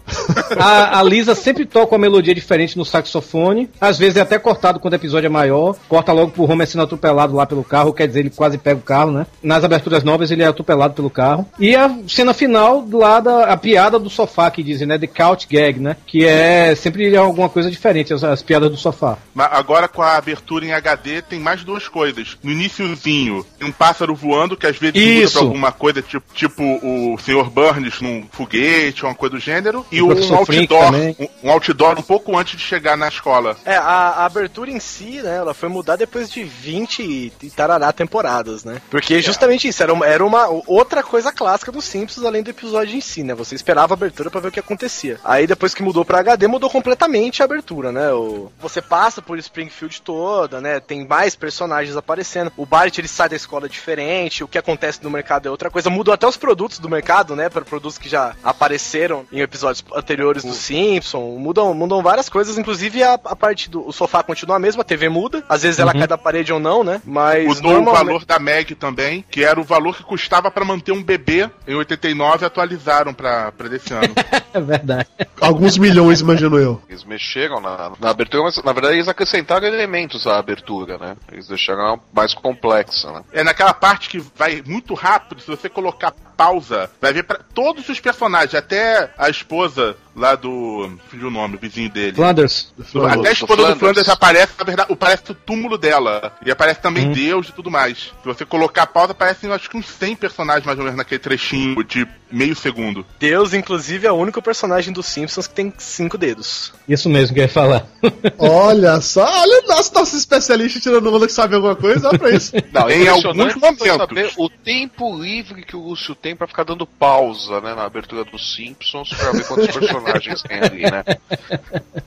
a, a Lisa sempre toca uma melodia diferente no saxofone, às vezes é até cortado quando o episódio é maior, corta logo pro Homer sendo atropelado lá pelo carro, quer dizer, ele quase pega o carro, né? Nas aberturas novas ele é atropelado pelo carro. E a cena final lá da a piada do sofá que dizem, né? The couch gag, né? Que é sempre alguma coisa diferente, as, as piadas do sofá.
Mas agora com a abertura em HD tem mais duas coisas. No iniciozinho, tem um pássaro voando que às vezes muda pra alguma coisa, tipo, tipo o Sr. Burns num foguete ou uma coisa do gênero. E
O
um outdoor um, um outdoor um pouco antes de chegar na escola.
É, a, a abertura em si, né, ela foi mudar depois de 20 e tarará temporadas, né? Porque justamente isso, era uma, era uma outra coisa clássica dos Simpsons, além do episódio em si, né? Você esperava a abertura pra ver o que acontecia. Aí depois que mudou pra HD, mudou completamente a abertura, né? O, você passa por Springfield toda, né? Tem mais personagens aparecendo. O Bart, ele sai da escola diferente, o que acontece no mercado é outra coisa. Mudou até os produtos do mercado, né? Para produtos que já apareceram em episódios anteriores do Simpson. Mudam, mudam várias coisas, inclusive a, a parte do o sofá continua a mesma, a TV muda. Às vezes ela
Uhum.
cai da parede ou não, né? Mas
Mudou o
normalmente-
valor da Meg também, que era o valor que custava pra manter um bebê em 89 atualizaram pra, pra desse ano.
É verdade.
Alguns milhões, imagino eu.
Eles mexeram na, na abertura, mas na verdade eles acrescentaram elementos à abertura, né? Eles deixaram mais complexa, né?
É naquela parte que vai muito rápido, se você colocar pausa, vai ver pra todos os personagens, até a esposa lá do. Fugiu o nome, o vizinho dele.
Flanders.
Até a esposa do
Flanders.
Flanders aparece, na verdade, parece o túmulo dela. E aparece também Deus e tudo mais. Se você colocar pausa, aparecem acho que uns 100 personagens mais ou menos naquele trechinho de meio segundo.
Deus, inclusive, é o único personagem dos Simpsons que tem cinco dedos.
Isso mesmo que eu ia falar.
Olha só, olha o nosso, nosso especialista tirando onda que sabe alguma coisa, olha pra isso.
Não,
Em alguns momentos.
saber o tempo livre que o Lúcio tem pra ficar dando pausa, né, na abertura dos Simpsons pra ver quantos personagens tem ali, né?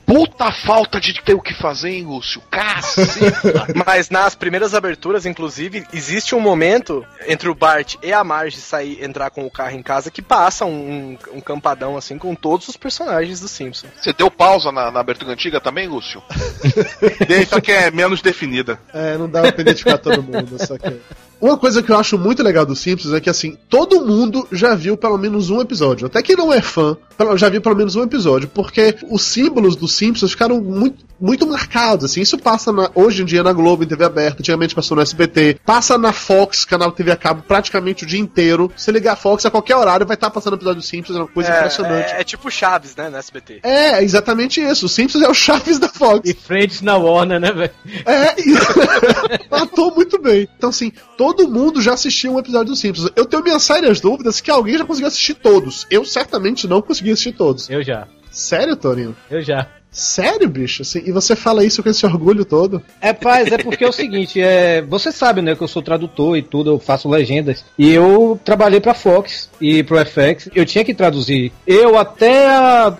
Puta falta de ter o que fazer, hein, Lúcio? Caceta!
Mas nas primeiras aberturas, inclusive, existe um momento entre o Bart e a Marge sair, entrar com o carro em casa que passa um, um campadão assim com todos os personagens do Simpsons.
Você deu pausa na, na abertura antiga também, Lúcio?
Só que é menos definida.
É, não dá pra identificar todo mundo, só que... Uma coisa que eu acho muito legal dos Simpsons é que, assim, todo mundo já viu pelo menos um episódio. Até quem não é fã, já viu pelo menos um episódio. Porque os símbolos dos Simpsons ficaram muito, muito marcados, assim. Isso passa na- hoje em dia na Globo, em TV aberta. Antigamente passou no SBT. Passa na Fox, canal TV a cabo, praticamente o dia inteiro. Se ligar a Fox, a qualquer horário vai estar passando episódio dos Simpsons. É uma coisa
é,
impressionante.
É, é tipo Chaves, né, no SBT.
É, exatamente isso. O Simpsons é o Chaves da Fox.
E Friends na Warner, né, velho?
É, e- matou muito bem. Então, assim, todo mundo já assistiu um episódio dos Simpsons. Eu tenho minhas sérias dúvidas que alguém já conseguiu assistir todos. Eu certamente não consegui assistir todos.
Eu já.
Sério, Torinho?
Eu já.
Sério, bicho? Assim, e você fala isso com esse orgulho todo?
É, paz, é porque é o seguinte, é, você sabe, né, que eu sou tradutor e tudo, eu faço legendas. E eu trabalhei pra Fox e pro FX, eu tinha que traduzir. Eu até a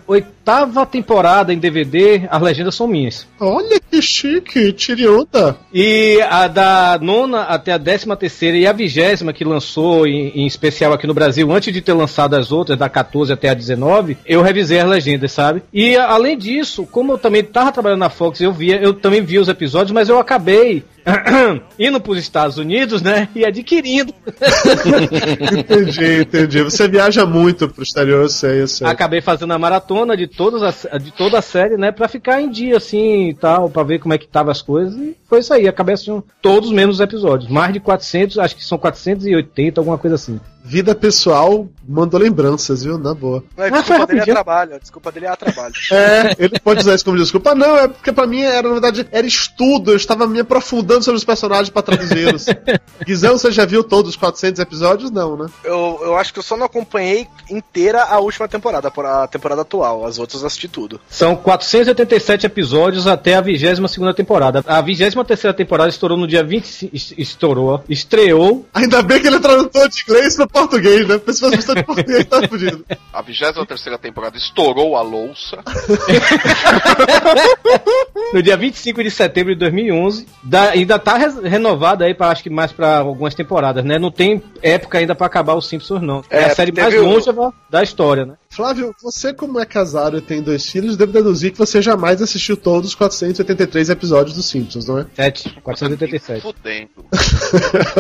oitava temporada em DVD, as legendas são minhas.
Olha que chique, tire onda.
E a da nona até a décima terceira e a vigésima que lançou em, em especial aqui no Brasil, antes de ter lançado as outras, da 14 até a 19, eu revisei as legendas, sabe? E além disso, como eu também tava trabalhando na Fox, eu via, eu também vi os episódios, mas eu acabei indo pros Estados Unidos, né? E adquirindo.
Entendi, entendi. Você viaja muito pro exterior, eu sei, eu sei.
Acabei fazendo a maratona de todas as, de toda a série, né, Pra ficar em dia assim e tal, pra ver como é que tava as coisas e foi isso aí, acabei assistindo todos menos os episódios, mais de 400, acho que são 480, alguma coisa assim.
Vida pessoal mandou lembranças, viu? Na boa.
Não, a
Mas
desculpa
foi
dele é trabalho, a desculpa dele é a trabalho.
É, ele pode usar isso como desculpa. Não, é porque pra mim era, na verdade, era estudo. Eu estava me aprofundando sobre os personagens pra traduzi-los. Guizão, você já viu todos os 400 episódios? Não, né?
Eu, eu acho que eu só não acompanhei inteira a última temporada, por a temporada atual. As outras eu assisti tudo.
São 487 episódios até a 22 segunda temporada. A 23 terceira temporada estourou no dia 25, es- estourou, ó, estreou
Ainda bem que ele é tradutor de inglês pra português, né? Porque se fosse de português, tá fudido.
A 23 temporada estourou a louça.
no dia 25 de setembro de 2011. Da- ainda tá res- renovada aí para acho que mais pra algumas temporadas, né? Não tem época ainda pra acabar os Simpsons não. É,
É,
a série mais
teve o-
longeva da história, né?
Flávio, você como é casado e tem dois filhos, devo deduzir que você jamais assistiu todos os 483 episódios dos Simpsons, não é?
7, 487.
Fudendo.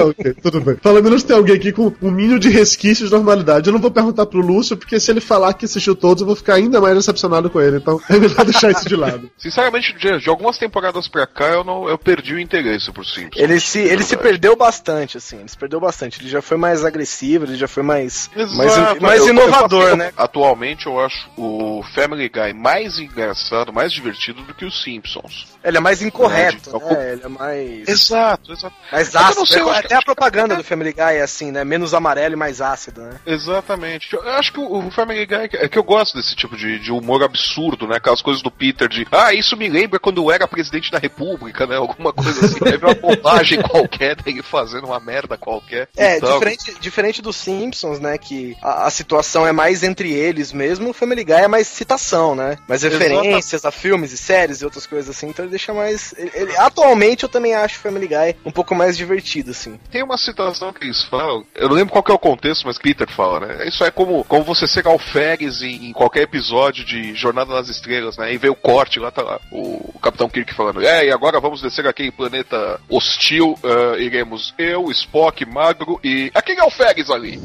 ok, tudo bem. Pelo menos tem alguém aqui com um mínimo de resquícios de normalidade. Eu não vou perguntar pro Lúcio, porque se ele falar que assistiu todos, eu vou ficar ainda mais decepcionado com ele. Então é melhor deixar isso de lado.
Sinceramente, de, de algumas temporadas pra cá, eu, não, eu perdi o interesse por Simpsons.
Ele se, ele se perdeu bastante, assim. Ele se perdeu bastante. Ele já foi mais agressivo, ele já foi mais, mais,
Exato.
mais
Eu- eu
inovador, né?
Atualmente atualmente eu acho o Family Guy mais engraçado, mais divertido do que os Simpsons.
Ele é mais incorreto,
Então,
né? Ele é mais.
Exato, exato.
Mais ácido.
sei, acho
Até a propaganda do Family Guy é assim, né? Menos amarelo e mais ácido, né?
Exatamente. Eu acho que o Family Guy é que- é que eu gosto desse tipo de, de humor absurdo, né? Aquelas coisas do Peter de ah, isso me lembra quando eu era presidente da república, né? Alguma coisa assim. Teve uma bobagem qualquer dele fazendo uma merda qualquer.
É,
Então,
diferente, diferente dos Simpsons, né? Que a, a situação é mais entre eles mesmo, o Family Guy é mais citação, né? Mais referências a filmes e séries e outras coisas assim, então ele deixa mais. ele- ele- atualmente eu também acho o Family Guy um pouco mais divertido, assim.
Tem uma citação que eles falam, eu não lembro qual que é o contexto, mas Peter fala, né? Isso é como, como você ser alferes em, em qualquer episódio de Jornada nas Estrelas, né? E vê o corte, lá tá lá, o, o Capitão Kirk falando, é, e agora vamos descer aqui em planeta hostil, ah, iremos eu, Spock, Magro e aquele alferes ali.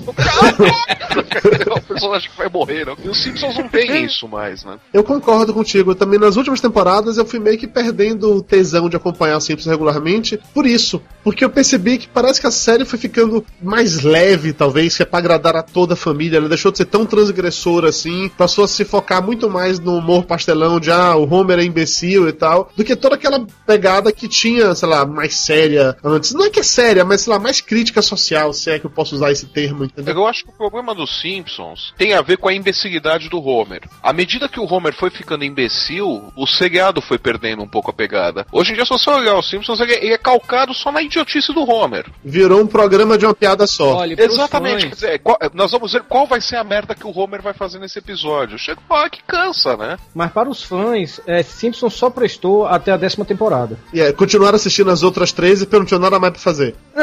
é o personagem que vai morrer, E os Simpsons não tem isso mais, né?
Eu concordo contigo. Também nas últimas temporadas eu fui meio que perdendo o tesão de acompanhar os Simpsons regularmente por isso. Porque eu percebi que parece que a série foi ficando mais leve, talvez, que é pra agradar a toda a família. Ela deixou de ser tão transgressora assim, passou a se focar muito mais no humor pastelão de ah, o Homer é imbecil e tal, do que toda aquela pegada que tinha, sei lá, mais séria antes. Não é que é séria, mas sei lá, mais crítica social, se é que eu posso usar esse termo, entendeu?
Eu acho que o problema dos Simpsons tem a ver com a imbecilidade do Homer. À medida que o Homer foi ficando imbecil, o seriado foi perdendo um pouco a pegada. Hoje em dia, se você olhar os Simpsons, ele é, ele é calcado só na idiotice do Homer.
Virou um programa de uma piada só.
Olha,
Exatamente. Quer dizer, qual- nós vamos ver qual vai ser a merda que o Homer vai fazer nesse episódio. Chega uma hora que cansa, né?
Mas para os fãs, é, Simpson só prestou até a décima temporada.
E é, continuaram assistindo as outras três e não tinha nada mais pra fazer.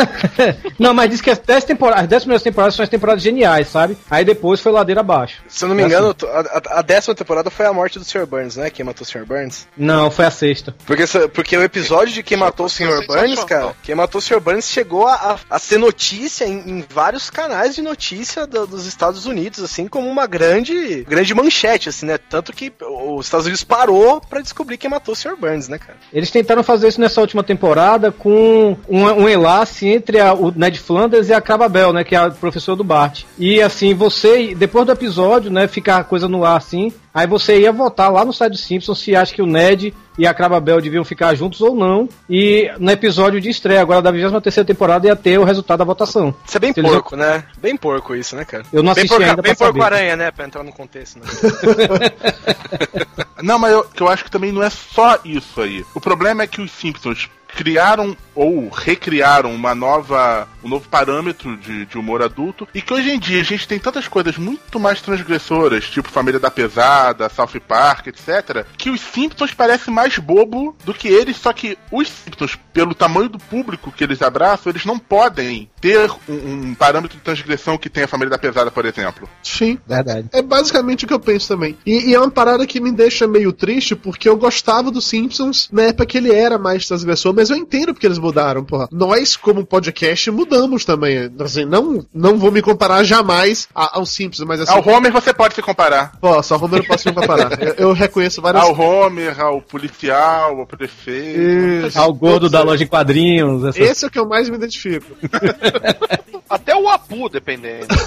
Não, mas diz que as 10 temporadas, as 10 primeiras temporadas são as temporadas geniais, sabe? Aí depois foi ladeira abaixo.
Se eu não me engano, a, a- a décima temporada foi a morte do Sr. Burns, né? Quem matou o Sr. Burns.
Não, foi a sexta.
Porque, porque o episódio de quem matou o Sr. Burns, cara, quem matou o Sr. Burns chegou a, a- ser notícia em, em vários canais de notícia do- dos Estados Unidos, assim, como uma grande, grande manchete, assim, né? Tanto que os Estados Unidos parou pra descobrir quem matou o Sr. Burns, né, cara?
Eles tentaram fazer isso nessa última temporada com um, um enlace entre a- o Ned Flanders e a Crababel, né? Que é a professora do Bart. E assim, você, depois do episódio, né? Fica a coisa no ar assim. Aí você ia votar lá no site do Simpsons se acha que o Ned e a Crababel deviam ficar juntos ou não. E no episódio de estreia, agora da 23 temporada, ia ter o resultado da votação.
Isso é bem
Se eles-
porco, né? Bem porco isso, né, cara?
Eu não
bem
assisti
porco,
ainda
Bem
pra saber.
porco-aranha, né? Pra entrar no contexto, né?
Não, mas eu, eu acho que também não é só isso aí. O problema é que os Simpsons criaram ou recriaram uma nova, um novo parâmetro de, de humor adulto e que hoje em dia a gente tem tantas coisas muito mais transgressoras, tipo Família da Pesada, South Park, etc, que os Simpsons parecem mais bobo do que eles, só que os Simpsons, pelo tamanho do público que eles abraçam, eles não podem ter um, um parâmetro de transgressão que tem a Família da Pesada, por exemplo.
Sim.
Verdade.
É basicamente o que eu penso também. E, e é uma parada que me deixa meio triste, porque eu gostava dos Simpsons na época que ele era mais transgressor, mas eu entendo porque eles mudaram, porra. Nós, como podcast, mudamos também. Assim, não, não vou me comparar jamais a- aos Simpsons, mas assim.
Ao Homer você pode se comparar.
Posso, ao Homer eu posso me comparar. Eu, eu reconheço várias
Ao Homer, ao policial, ao prefeito.
Isso.
Ao gordo da loja de quadrinhos. Essa...
Esse é o que eu mais me identifico.
Até o Apu, dependendo.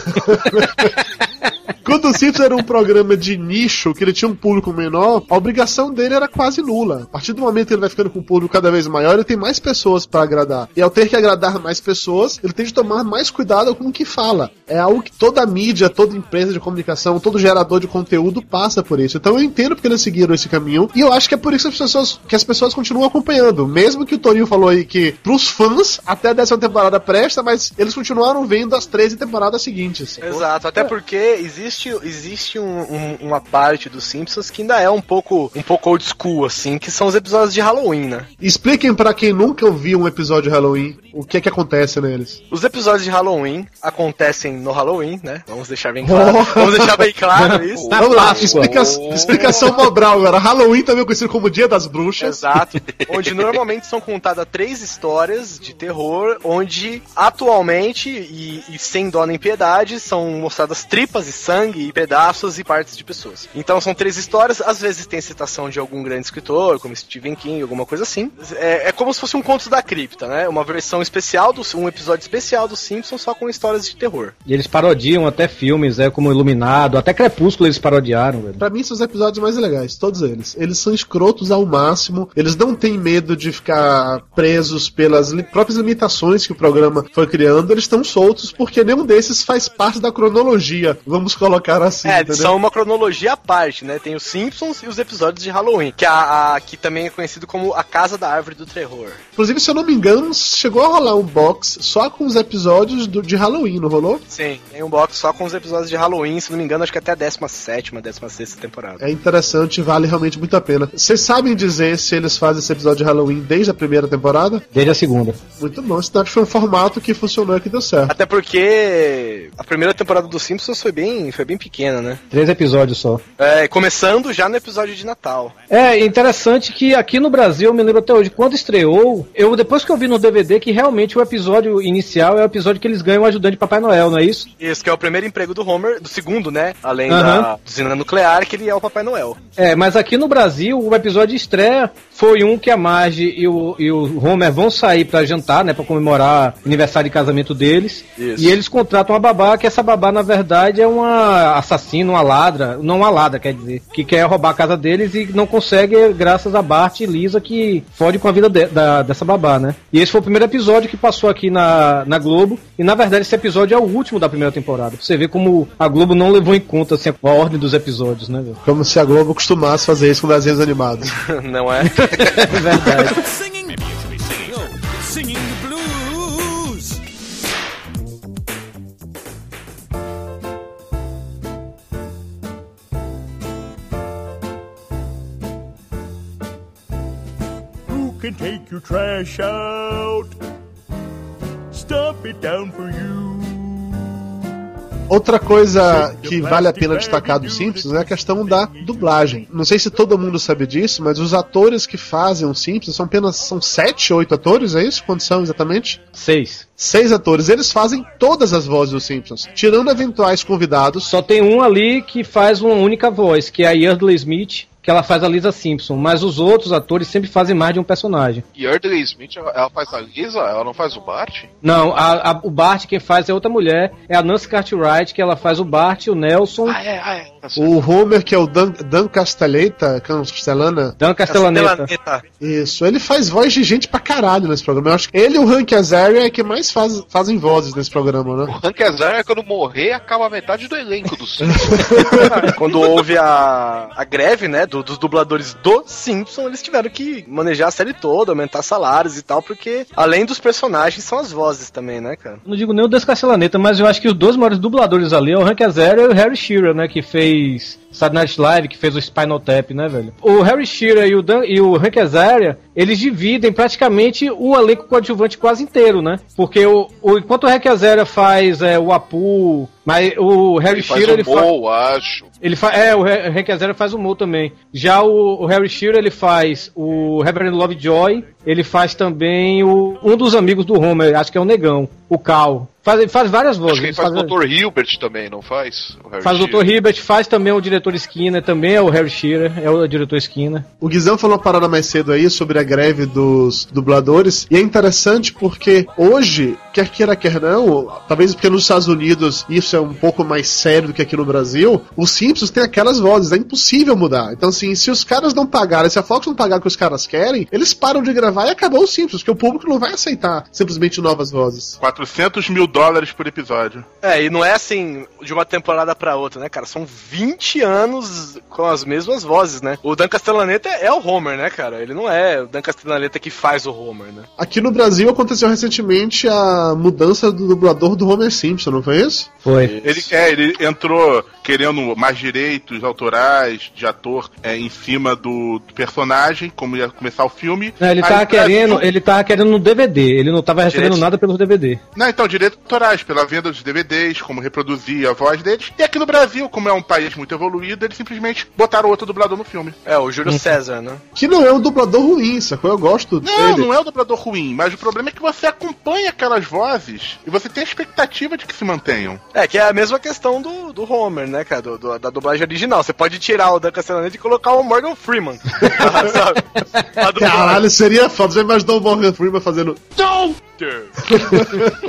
Quando o Simpsons era um programa de nicho, que ele tinha um público menor, a obrigação dele era quase nula. A partir do momento que ele vai ficando com um público cada vez maior, ele tem mais pessoas pra agradar. E ao ter que agradar mais pessoas, ele tem de tomar mais cuidado com o que fala. É algo que toda mídia, toda empresa de comunicação, todo gerador de conteúdo passa por isso. Então eu entendo porque eles seguiram esse caminho. E eu acho que é por isso que as pessoas, que as pessoas continuam acompanhando. Mesmo que o Torinho falou aí que pros fãs, até a décima temporada presta, mas eles continuaram vendo as 13 temporadas seguintes.
Exato, até porque existe, existe um- um- uma parte dos Simpsons que ainda é um pouco, um pouco old school, assim, que são os episódios de Halloween, né?
Expliquem pra quem nunca ouviu um episódio de Halloween o que é que acontece neles.
Os episódios de Halloween acontecem no Halloween, né? Vamos deixar bem claro. Vamos deixar bem claro isso.
Na
Vamos lá,
Páscoa.
explica, explicação Mobral agora. Halloween também é conhecido como Dia das Bruxas.
Exato. Onde normalmente são contadas três histórias de terror, onde atualmente, e, e sem dó nem piedade, são mostradas tripas e sangue, e pedaços e partes de pessoas. Então são três histórias, às vezes tem citação de algum grande escritor, como Stephen King, alguma coisa assim. É, é como se fosse um conto da cripta, né? Uma versão especial, do, um episódio especial dos Simpsons só com histórias de terror.
E eles parodiam até filmes, é, como Iluminado, até Crepúsculo eles parodiaram, velho.
Pra mim são os episódios mais legais, todos eles. Eles são escrotos ao máximo, eles não têm medo de ficar presos pelas li- próprias limitações que o programa foi criando, eles estão soltos porque nenhum desses faz parte da cronologia, vamos colocar assim,
É,
entendeu?
são uma cronologia à parte, né? Tem os Simpsons e os episódios de Halloween, que, a, a- que também é conhecido como a Casa da Árvore do Terror.
Inclusive, se eu não me engano, chegou a rolar um box só com os episódios do- de Halloween, não rolou?
Sim, tem um box só com os episódios de Halloween, se não me engano, acho que até a 17ª, 16 temporada.
É interessante, vale realmente muito a pena. Vocês sabem dizer se eles fazem esse episódio de Halloween desde a primeira temporada?
Desde a segunda.
Muito bom, que foi um formato que funcionou e que deu certo.
Até porque a primeira temporada dos Simpsons foi bem, foi bem pequena, né?
Três episódios só.
É, começando já no episódio de Natal.
É interessante que aqui no Brasil, eu me lembro até hoje, quando estreou, eu depois que eu vi no DVD que realmente o episódio inicial é o episódio que eles ganham o ajudante de Papai Noel, não é isso?
Isso que é o primeiro emprego do Homer, do segundo, né? Além
Aham.
da usina nuclear, que ele é o Papai Noel.
É, mas aqui no Brasil, o episódio de estreia foi um que a Marge e o, e o Homer vão sair pra jantar, né, pra comemorar o aniversário de casamento deles.
Isso.
E eles contratam uma babá, que essa babá, na verdade, é uma assassina, uma ladra, não uma ladra, quer dizer, que quer roubar a casa deles e não consegue, graças a Bart e Lisa, que fode com a vida de- da- dessa babá, né? E esse foi o primeiro episódio que passou aqui na, na Globo, e na verdade esse episódio é o último da primeira temporada. Pra você ver como a Globo não levou em conta, assim, a ordem dos episódios, né?
Como se a Globo costumasse fazer isso com desenhos animados.
não é?
É verdade.
can take your trash out? It down for you.
Outra coisa que vale a pena destacar dos Simpsons é a questão da dublagem. Não sei se todo mundo sabe disso, mas os atores que fazem os Simpsons são apenas são sete, oito atores, é isso? Quantos são exatamente?
Seis.
Seis atores. Eles fazem todas as vozes dos Simpsons, tirando eventuais convidados.
Só tem um ali que faz uma única voz, que é a Yardley Smith, que ela faz a Lisa Simpson. Mas os outros atores sempre fazem mais de um personagem.
E Yardley Smith, ela faz a Lisa? Ela não faz o Bart?
Não, a- a- o Bart quem faz é outra mulher, é a Nancy Cartwright, que ela faz o Bart, o Nelson,
Ah, é, ah, é. Tá.
O Homer, que é o Dan, Dan Castelleta, Castellana,
Dan Castellaneta.
Isso, ele faz voz de gente pra caralho nesse programa. Eu acho que ele e o Hank Azaria é que mais faz, fazem vozes nesse programa, né?
O Hank Azaria, quando morrer, acaba metade do elenco do Simpsons.
Quando houve a, a greve, né, do- dos dubladores do Simpson, eles tiveram que manejar a série toda, aumentar salários e tal, porque além dos personagens, são as vozes também, né, cara?
Não digo nem o Dan Castellaneta, mas eu acho que os dois maiores dubladores ali é o Hank Azaria e o Harry Shearer, né, que fez Saturday Night Live, que fez o Spinal Tap, né, velho? O Harry Shearer e o, Dan, e o Hank Azaria, eles dividem praticamente o elenco coadjuvante quase inteiro, né? Porque o, o- enquanto o Hank Azaria faz é, o Apu, mas o Harry
Ele faz
Shearer
o
ele faz
Mo, acho.
ele fa é, o Hank Azaria faz o Mo também. Já o, o Harry Shearer, ele faz o Reverend Lovejoy, ele faz também o, um dos amigos do Homer, acho que é o Negão, o Cal. Faz, faz várias vozes.
Acho que ele faz
faz,
o Dr. Hilbert também, não faz? O
faz o. Dr. Hibbert, faz também o diretor Skinner, também é o Harry Shearer, é o diretor Skinner.
O Guizão falou uma parada mais cedo aí sobre a greve dos dubladores, e é interessante porque hoje, quer queira, quer não, talvez porque nos Estados Unidos isso é um pouco mais sério do que aqui no Brasil, os Simpsons têm aquelas vozes, é impossível mudar. Então, assim, se os caras não pagarem, se a Fox não pagar o que os caras querem, eles param de gravar e acabou os Simpsons, porque o público não vai aceitar simplesmente novas vozes.
400 mil dólares por episódio.
É, e não é assim de uma temporada pra outra, né, cara? São 20 anos com as mesmas vozes, né? O Dan Castellaneta é o Homer, né, cara? Ele não é o Dan Castellaneta que faz o Homer, né?
Aqui no Brasil aconteceu recentemente a mudança do dublador do Homer Simpson, não foi isso?
Foi.
Ele, é, ele entrou querendo mais direitos autorais de ator é, em cima do, do personagem, como ia começar o filme.
Não, ele tava querendo, ele tava querendo no DVD, ele não tava recebendo
Direitos.
nada pelos DVD.
Não, então, direitos autorais, pela venda dos DVDs, como reproduzir a voz deles. E aqui no Brasil, como é um país muito evoluído, eles simplesmente botaram outro dublador no filme.
É, o Júlio César, né?
Que não é um dublador ruim, sacou? Eu gosto
Não,
dele.
não é o dublador ruim, mas o problema é que você acompanha aquelas vozes e você tem a expectativa de que se mantenham.
É, que é a mesma questão do, do Homer, né, cara? Do, do- da dublagem original. Você pode tirar o Dan Castellaneta e colocar o Morgan Freeman. sabe?
Caralho, seria foda. Já imaginou o Morgan Freeman fazendo. Não!
Walter!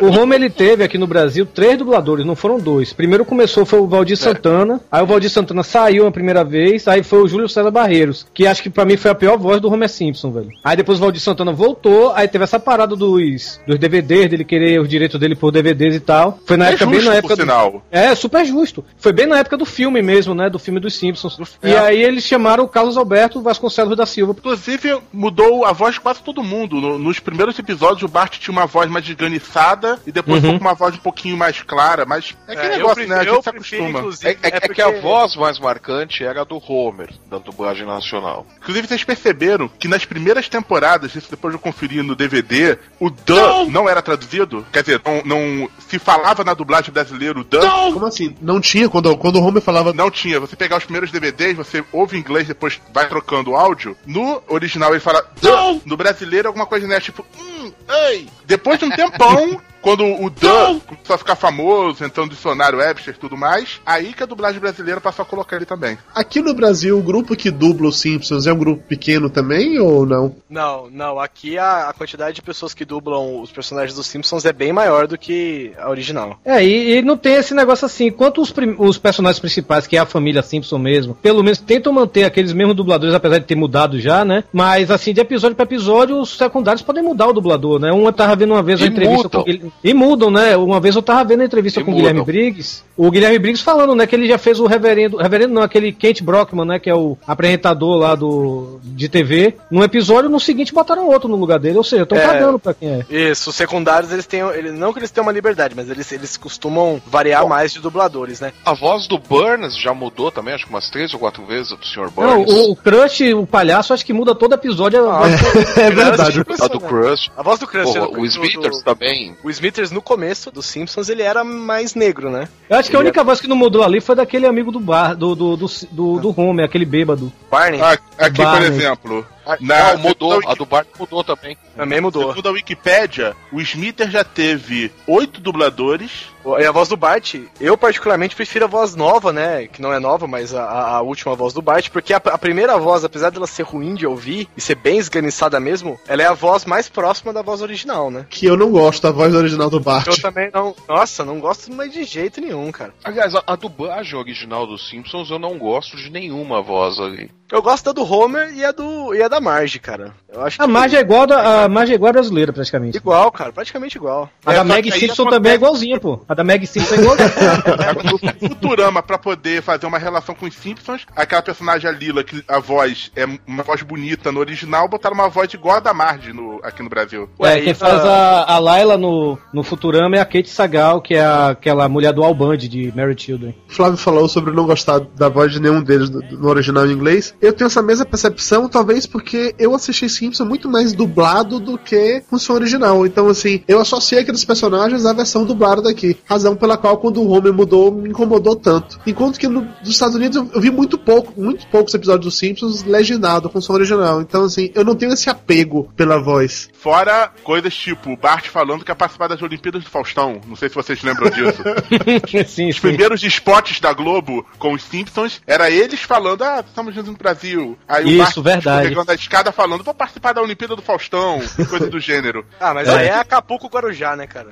O Homer ele teve aqui no Brasil três dubladores, não foram dois. Primeiro começou foi o Valdir Santana, aí o Valdir Santana saiu a primeira vez, aí foi o Júlio César Barreiros, que acho que pra mim foi a pior voz do Homer Simpson, velho. Aí depois o Valdir Santana voltou, aí teve essa parada dos, dos DVDs, dele querer os direitos dele por DVDs e tal. Foi na
É
época, bem
justo,
na
por
época. do-
sinal.
É, super justo. Foi bem na época do filme mesmo, né? Do filme dos Simpsons. E
é.
aí eles chamaram o Carlos Alberto Vasconcelos da Silva.
Inclusive, mudou a voz de quase todo mundo. No- nos primeiros episódios, o Bart tinha uma voz mais desganiçada e depois
Uhum.
Foi com uma voz um pouquinho mais clara, mas é aquele
É,
negócio,
prefiro-
né? A gente se acostuma. É-
é,
é- é
que a voz mais marcante era a do Homer, da dublagem nacional.
Inclusive, vocês perceberam que nas primeiras temporadas, isso depois eu conferi no DVD, o Dan não, era traduzido? Quer dizer, não, não se falava na dublagem brasileira o Dan?
Como assim? Não tinha quando, quando o Homer falava.
Não tinha. Você pegar os primeiros DVDs, você ouve em inglês, depois vai trocando o áudio. No original ele fala Dan. No brasileiro, alguma coisa, né? Tipo, hum, ei. Depois de um tempão. Quando o Dan começou a ficar famoso, entrando no dicionário Webster e tudo mais, aí que a dublagem brasileira passou a colocar ele também.
Aqui no Brasil, o grupo que dubla os Simpsons é um grupo pequeno também ou não?
Não, não. Aqui a, a quantidade de pessoas que dublam os personagens dos Simpsons é bem maior do que a original.
É, e, e não tem esse negócio assim. Enquanto os, os personagens principais, que é a família Simpson mesmo, pelo menos tentam manter aqueles mesmos dubladores, apesar de ter mudado já, né? Mas assim, de episódio pra episódio, os secundários podem mudar o dublador, né? Um eu tava vendo uma vez uma entrevista
mudam.
com Guilherme. E mudam, né? Uma vez eu tava vendo a entrevista
E
com o Guilherme. Briggs. O Guilherme Briggs falando, né, que ele já fez o reverendo. Reverendo não, aquele Kent Brockman, né? Que é o apresentador lá do de TV. Num episódio, no seguinte, botaram outro no lugar dele. Ou seja, estão
É.
cagando pra quem é.
Isso, os secundários, eles têm. Eles, não que eles tenham uma liberdade, mas eles, eles costumam variar mais de dubladores, né?
A voz do Burns já mudou também, acho que umas três ou quatro vezes, a do Sr.
Não,
Burns.
o, o Crush, o palhaço, acho que muda todo episódio. a voz
É verdade.
A do Crush.
A voz do Crunch.
Porra,
do-
o Smithers
do-
também.
O Smithers, no começo dos Simpsons, ele era mais negro, né?
Eu acho que a
Ele
única voz que não mudou ali foi daquele amigo do bar, do, do, do, do, do Homer, aquele bêbado.
Barney
Ah, aqui, por
Barney.
exemplo,
Ah,
Na-
não, mudou. A do Bart mudou também.
também mudou.
segundo a Wikipédia, o Smithers já teve oito dubladores.
E a voz do Bart, eu particularmente prefiro a voz nova, né? Que não é nova, mas a, a- a última voz do Bart, porque a, a primeira voz, apesar dela ser ruim de ouvir e ser bem esganiçada mesmo, ela é a voz mais próxima da voz original, né?
Que eu não gosto da voz original do Bart.
Eu também não. Nossa, não gosto mais de jeito nenhum, cara.
Aliás, a, a dublagem original dos Simpsons eu não gosto de nenhuma voz ali.
Eu gosto da do Homer e a do e a da Marge, cara. Eu acho
A
que
Marge é igual da, a Marge é igual a brasileira, praticamente.
igual, cara, praticamente igual.
A
É,
da Meg Simpson também é igualzinha, pô. A da Meg Simpson é igualzinha.
No Futurama, pra poder fazer uma relação com os Simpsons, aquela personagem a Lila, que a voz é uma voz bonita no original, botaram uma voz igual a da Marge no, aqui no Brasil.
Ué,
e
quem faz a, a Layla no, no Futurama é a Kate Sagal, que é a- aquela mulher do Al Bundy, de Mary Children.
O Flávio falou sobre não gostar da voz de nenhum deles no original em inglês. Eu tenho essa mesma percepção, talvez porque eu assisti Simpson muito mais dublado do que com som original. Então, assim, eu associei aqueles personagens à versão dublada daqui. Razão pela qual, quando o Homer mudou, me incomodou tanto. Enquanto que no- nos Estados Unidos eu, vi muito pouco, muito poucos episódios dos Simpsons legendado com som original. Então, assim, eu não tenho esse apego pela voz.
Fora coisas tipo o Bart falando que ia participar das Olimpíadas do Faustão. Não sei se vocês lembram disso.
sim,
Os
sim.
primeiros spots da Globo com os Simpsons era eles falando, ah, estamos juntos no Brasil. Aí
Isso,
o Bart
verdade.
pegando a escada falando, vou participar da Olimpíada do Faustão, coisa do gênero.
Ah, mas aí é Acapulco Guarujá, né, cara?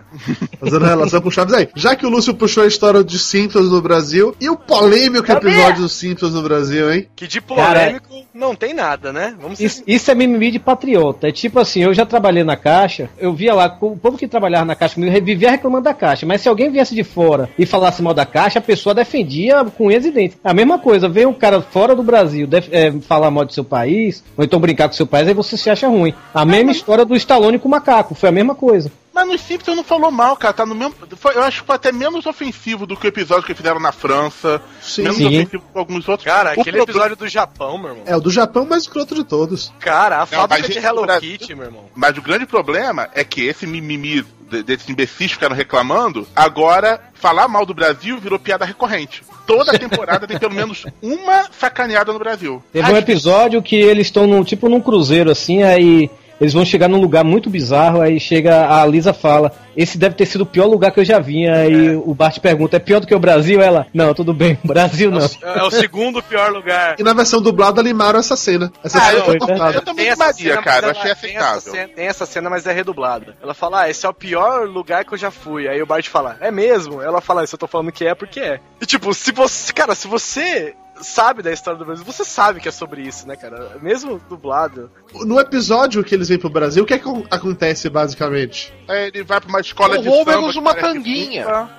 Fazendo relação com o Chaves aí. Já que o Lúcio puxou a história de Simpsons no Brasil, e o polêmico episódio dos Simpsons no Brasil, hein?
Que de polêmico não tem nada, né? Vamos ser
Isso, isso é mimimi de patriota. É tipo assim, eu já trabalhei na caixa, eu via lá, o povo que trabalhava na caixa comigo vivia reclamando da caixa. Mas se alguém viesse de fora e falasse mal da caixa, a pessoa defendia com unhas e dentes. A mesma coisa, vem um cara fora do Brasil def- é, falar mal do seu país, ou então brincar com seu país, aí você se acha ruim. A mesma história do Stallone com o macaco, foi a mesma coisa.
Mas nos Simpsons não falou mal, cara. Tá no mesmo. foi- eu acho que foi até menos ofensivo do que o episódio que fizeram na França.
Sim.
menos
Sim.
ofensivo que alguns outros.
Cara,
O
aquele
problema-
episódio do Japão, meu irmão.
É o do Japão, mais escroto de todos.
Cara, a
Não,
fábrica de Hello
Brasil-
Kitty, meu irmão.
Mas o grande problema é que esse mimimi de- desses imbecis que ficaram reclamando, agora falar mal do Brasil virou piada recorrente. Toda temporada tem pelo menos uma sacaneada no Brasil.
Teve um episódio que eles estão num, tipo num cruzeiro assim, aí eles vão chegar num lugar muito bizarro, aí chega a Lisa fala, esse deve ter sido o pior lugar que eu já vim. Aí o Bart pergunta, é pior do que o Brasil? Ela, não, tudo bem, Brasil não.
É o segundo pior lugar.
E na versão dublada limaram essa cena. Essa
Ah,
cena
eu
foi
tô-
cortada.
eu também
Tem essa
limaria,
cena,
cara, eu achei
tem
aceitável.
cena- Tem essa cena, mas é redublada. Ela fala, ah, esse é o pior lugar que eu já fui. Aí o Bart fala, é mesmo? Ela fala, isso eu tô falando que é porque é. E tipo, se você, cara, se você sabe da história do Brasil, você sabe que é sobre isso, né, cara? Mesmo dublado.
No episódio que eles vêm pro Brasil, o que, é que acontece basicamente?
Aí ele vai pra uma escola
O
de
Homer
samba
uma tanguinha.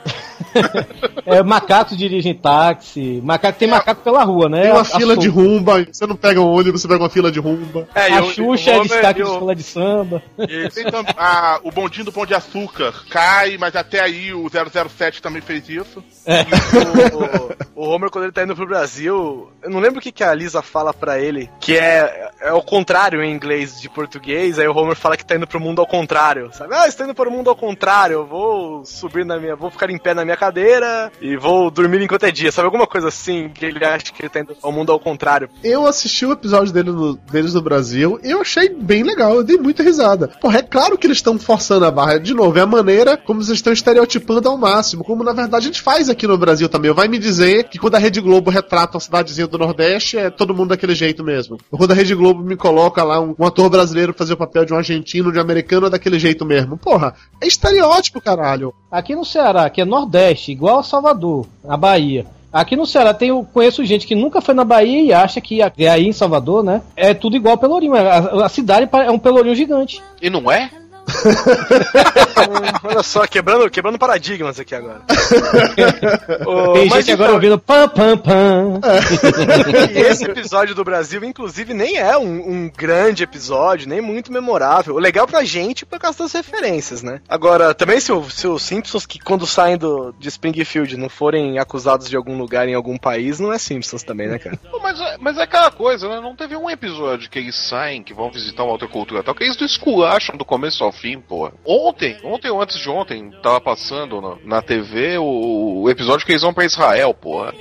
É, macacos dirigem táxi, macaco tem macaco pela rua, né?
Tem uma
A-
fila
a
de rumba, você não pega um ônibus, você pega uma fila de rumba.
É,
A Xuxa é destaque de escola de samba.
A- o bondinho do Pão de Açúcar cai, mas até aí o 007 também fez isso.
o, o Homer, quando ele tá indo pro Brasil, eu não lembro o que, que a Lisa fala pra ele, que é, é o contrário em inglês de português, aí o Homer fala que tá indo pro mundo ao contrário, sabe? Ah, estou indo pro mundo ao contrário, eu vou subir na minha, vou ficar em pé na minha cadeira e vou dormir enquanto é dia, sabe? Alguma coisa assim, que ele acha que ele tá indo ao mundo ao contrário.
Eu assisti o episódio dele no- deles no Brasil e eu achei bem legal, eu dei muita risada. Porra, é claro que eles estão forçando a barra. De novo, é a maneira como eles estão estereotipando ao máximo, como na verdade a gente faz aqui no Brasil também. Vai me dizer que quando a Rede Globo retrata uma cidadezinha do Nordeste, é todo mundo daquele jeito mesmo. Ou quando a Rede Globo me coloca lá um, um ator brasileiro fazer o papel de um argentino, de um americano, é daquele jeito mesmo. Porra, é estereótipo, caralho.
Aqui no Ceará, que é Nordeste, igual a Salvador, a Bahia. Aqui no Ceará tem, eu conheço gente que nunca foi na Bahia e acha que é aí em Salvador, né? É tudo igual Pelourinho. A, a cidade é um Pelourinho gigante.
E não é?
Olha só, quebrando, quebrando paradigmas aqui agora. Ô,
tem
mas
gente agora
então,
ouvindo pam pam pam.
E esse episódio do Brasil, inclusive, nem é um, um grande episódio, nem muito memorável. O legal pra gente por causa das referências, né? Agora, também se, o- se os Simpsons, que quando saem do, de Springfield, não forem acusados de algum lugar em algum país, não é Simpsons também, né, cara?
Mas, é- mas é aquela coisa, né? Não teve um episódio que eles saem, que vão visitar uma outra cultura tal, que eles esculacham do começo ao fim, pô. Ontem, ontem ou antes de ontem, tava passando na, na TV o, o episódio que eles vão pra Israel, porra.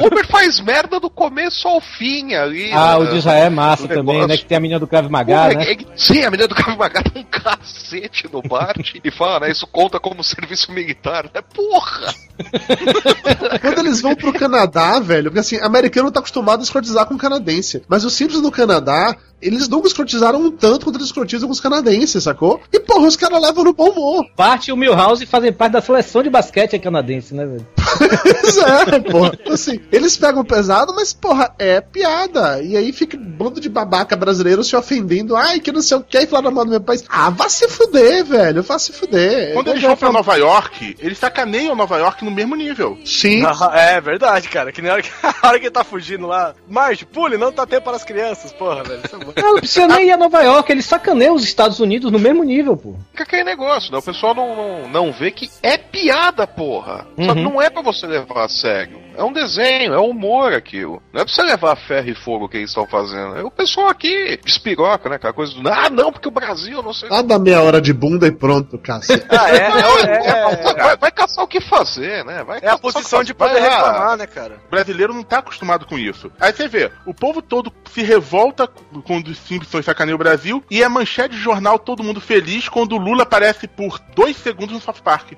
o Homer faz merda do começo ao fim ali.
Ah,
né?
o de Israel é massa também, né? Que tem a menina do Krav Maga,
Porra,
né?
é- é- sim, a menina do Krav Maga dá um cacete no Bart e fala, né? Isso conta como serviço militar, né? Porra!
Quando eles vão pro Canadá, velho, porque assim, americano tá acostumado a escrotizar com canadense. Mas os Simpsons do Canadá, eles nunca escrotizaram um tanto quanto eles escrotizam com os canadenses, sacou? E porra, os caras levam no bom humor.
Bart e o Milhouse fazem parte da seleção de basquete canadense, né, velho?
Pois é, porra. Assim, eles pegam pesado, mas, porra, é piada. E aí fica um bando de babaca brasileiro se ofendendo. Ai, que não sei o que, e falar na mão do meu país. Ah, vá se fuder, velho. Vá se fuder.
Quando eles
Já
vão pra Nova York, eles sacaneiam Nova York no mesmo nível.
Sim.
Ah, é verdade, cara. Que nem a hora que, a hora que ele tá fugindo lá. Marge, pule, não tá tempo para as crianças, porra, velho. É.
Não, não precisa nem ir a Nova York, eles sacaneiam os Estados Unidos no mesmo nível, pô.
Fica aquele negócio, né? O pessoal não, não, não vê que é piada, porra. Só que
Uhum.
não é pra você levar a sério. É um desenho, é humor aquilo. Não é pra você levar a ferro e fogo o que eles estão fazendo. É o pessoal aqui despiroca, né? Aquela coisa do. Ah, não, porque o Brasil, não sei.
Ah, dá meia hora de bunda e pronto, cacete.
Ah, é, é, é,
Vai, vai caçar o que fazer, né? Vai
é a posição de poder reclamar, né, cara?
O brasileiro não tá acostumado com isso. Aí você vê, o povo todo se revolta quando os Simpsons sacaneiam o Brasil e é manchete de jornal todo mundo feliz quando o Lula aparece por dois segundos no South Park.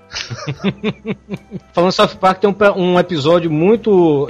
Falando em South Park, tem um, um episódio muito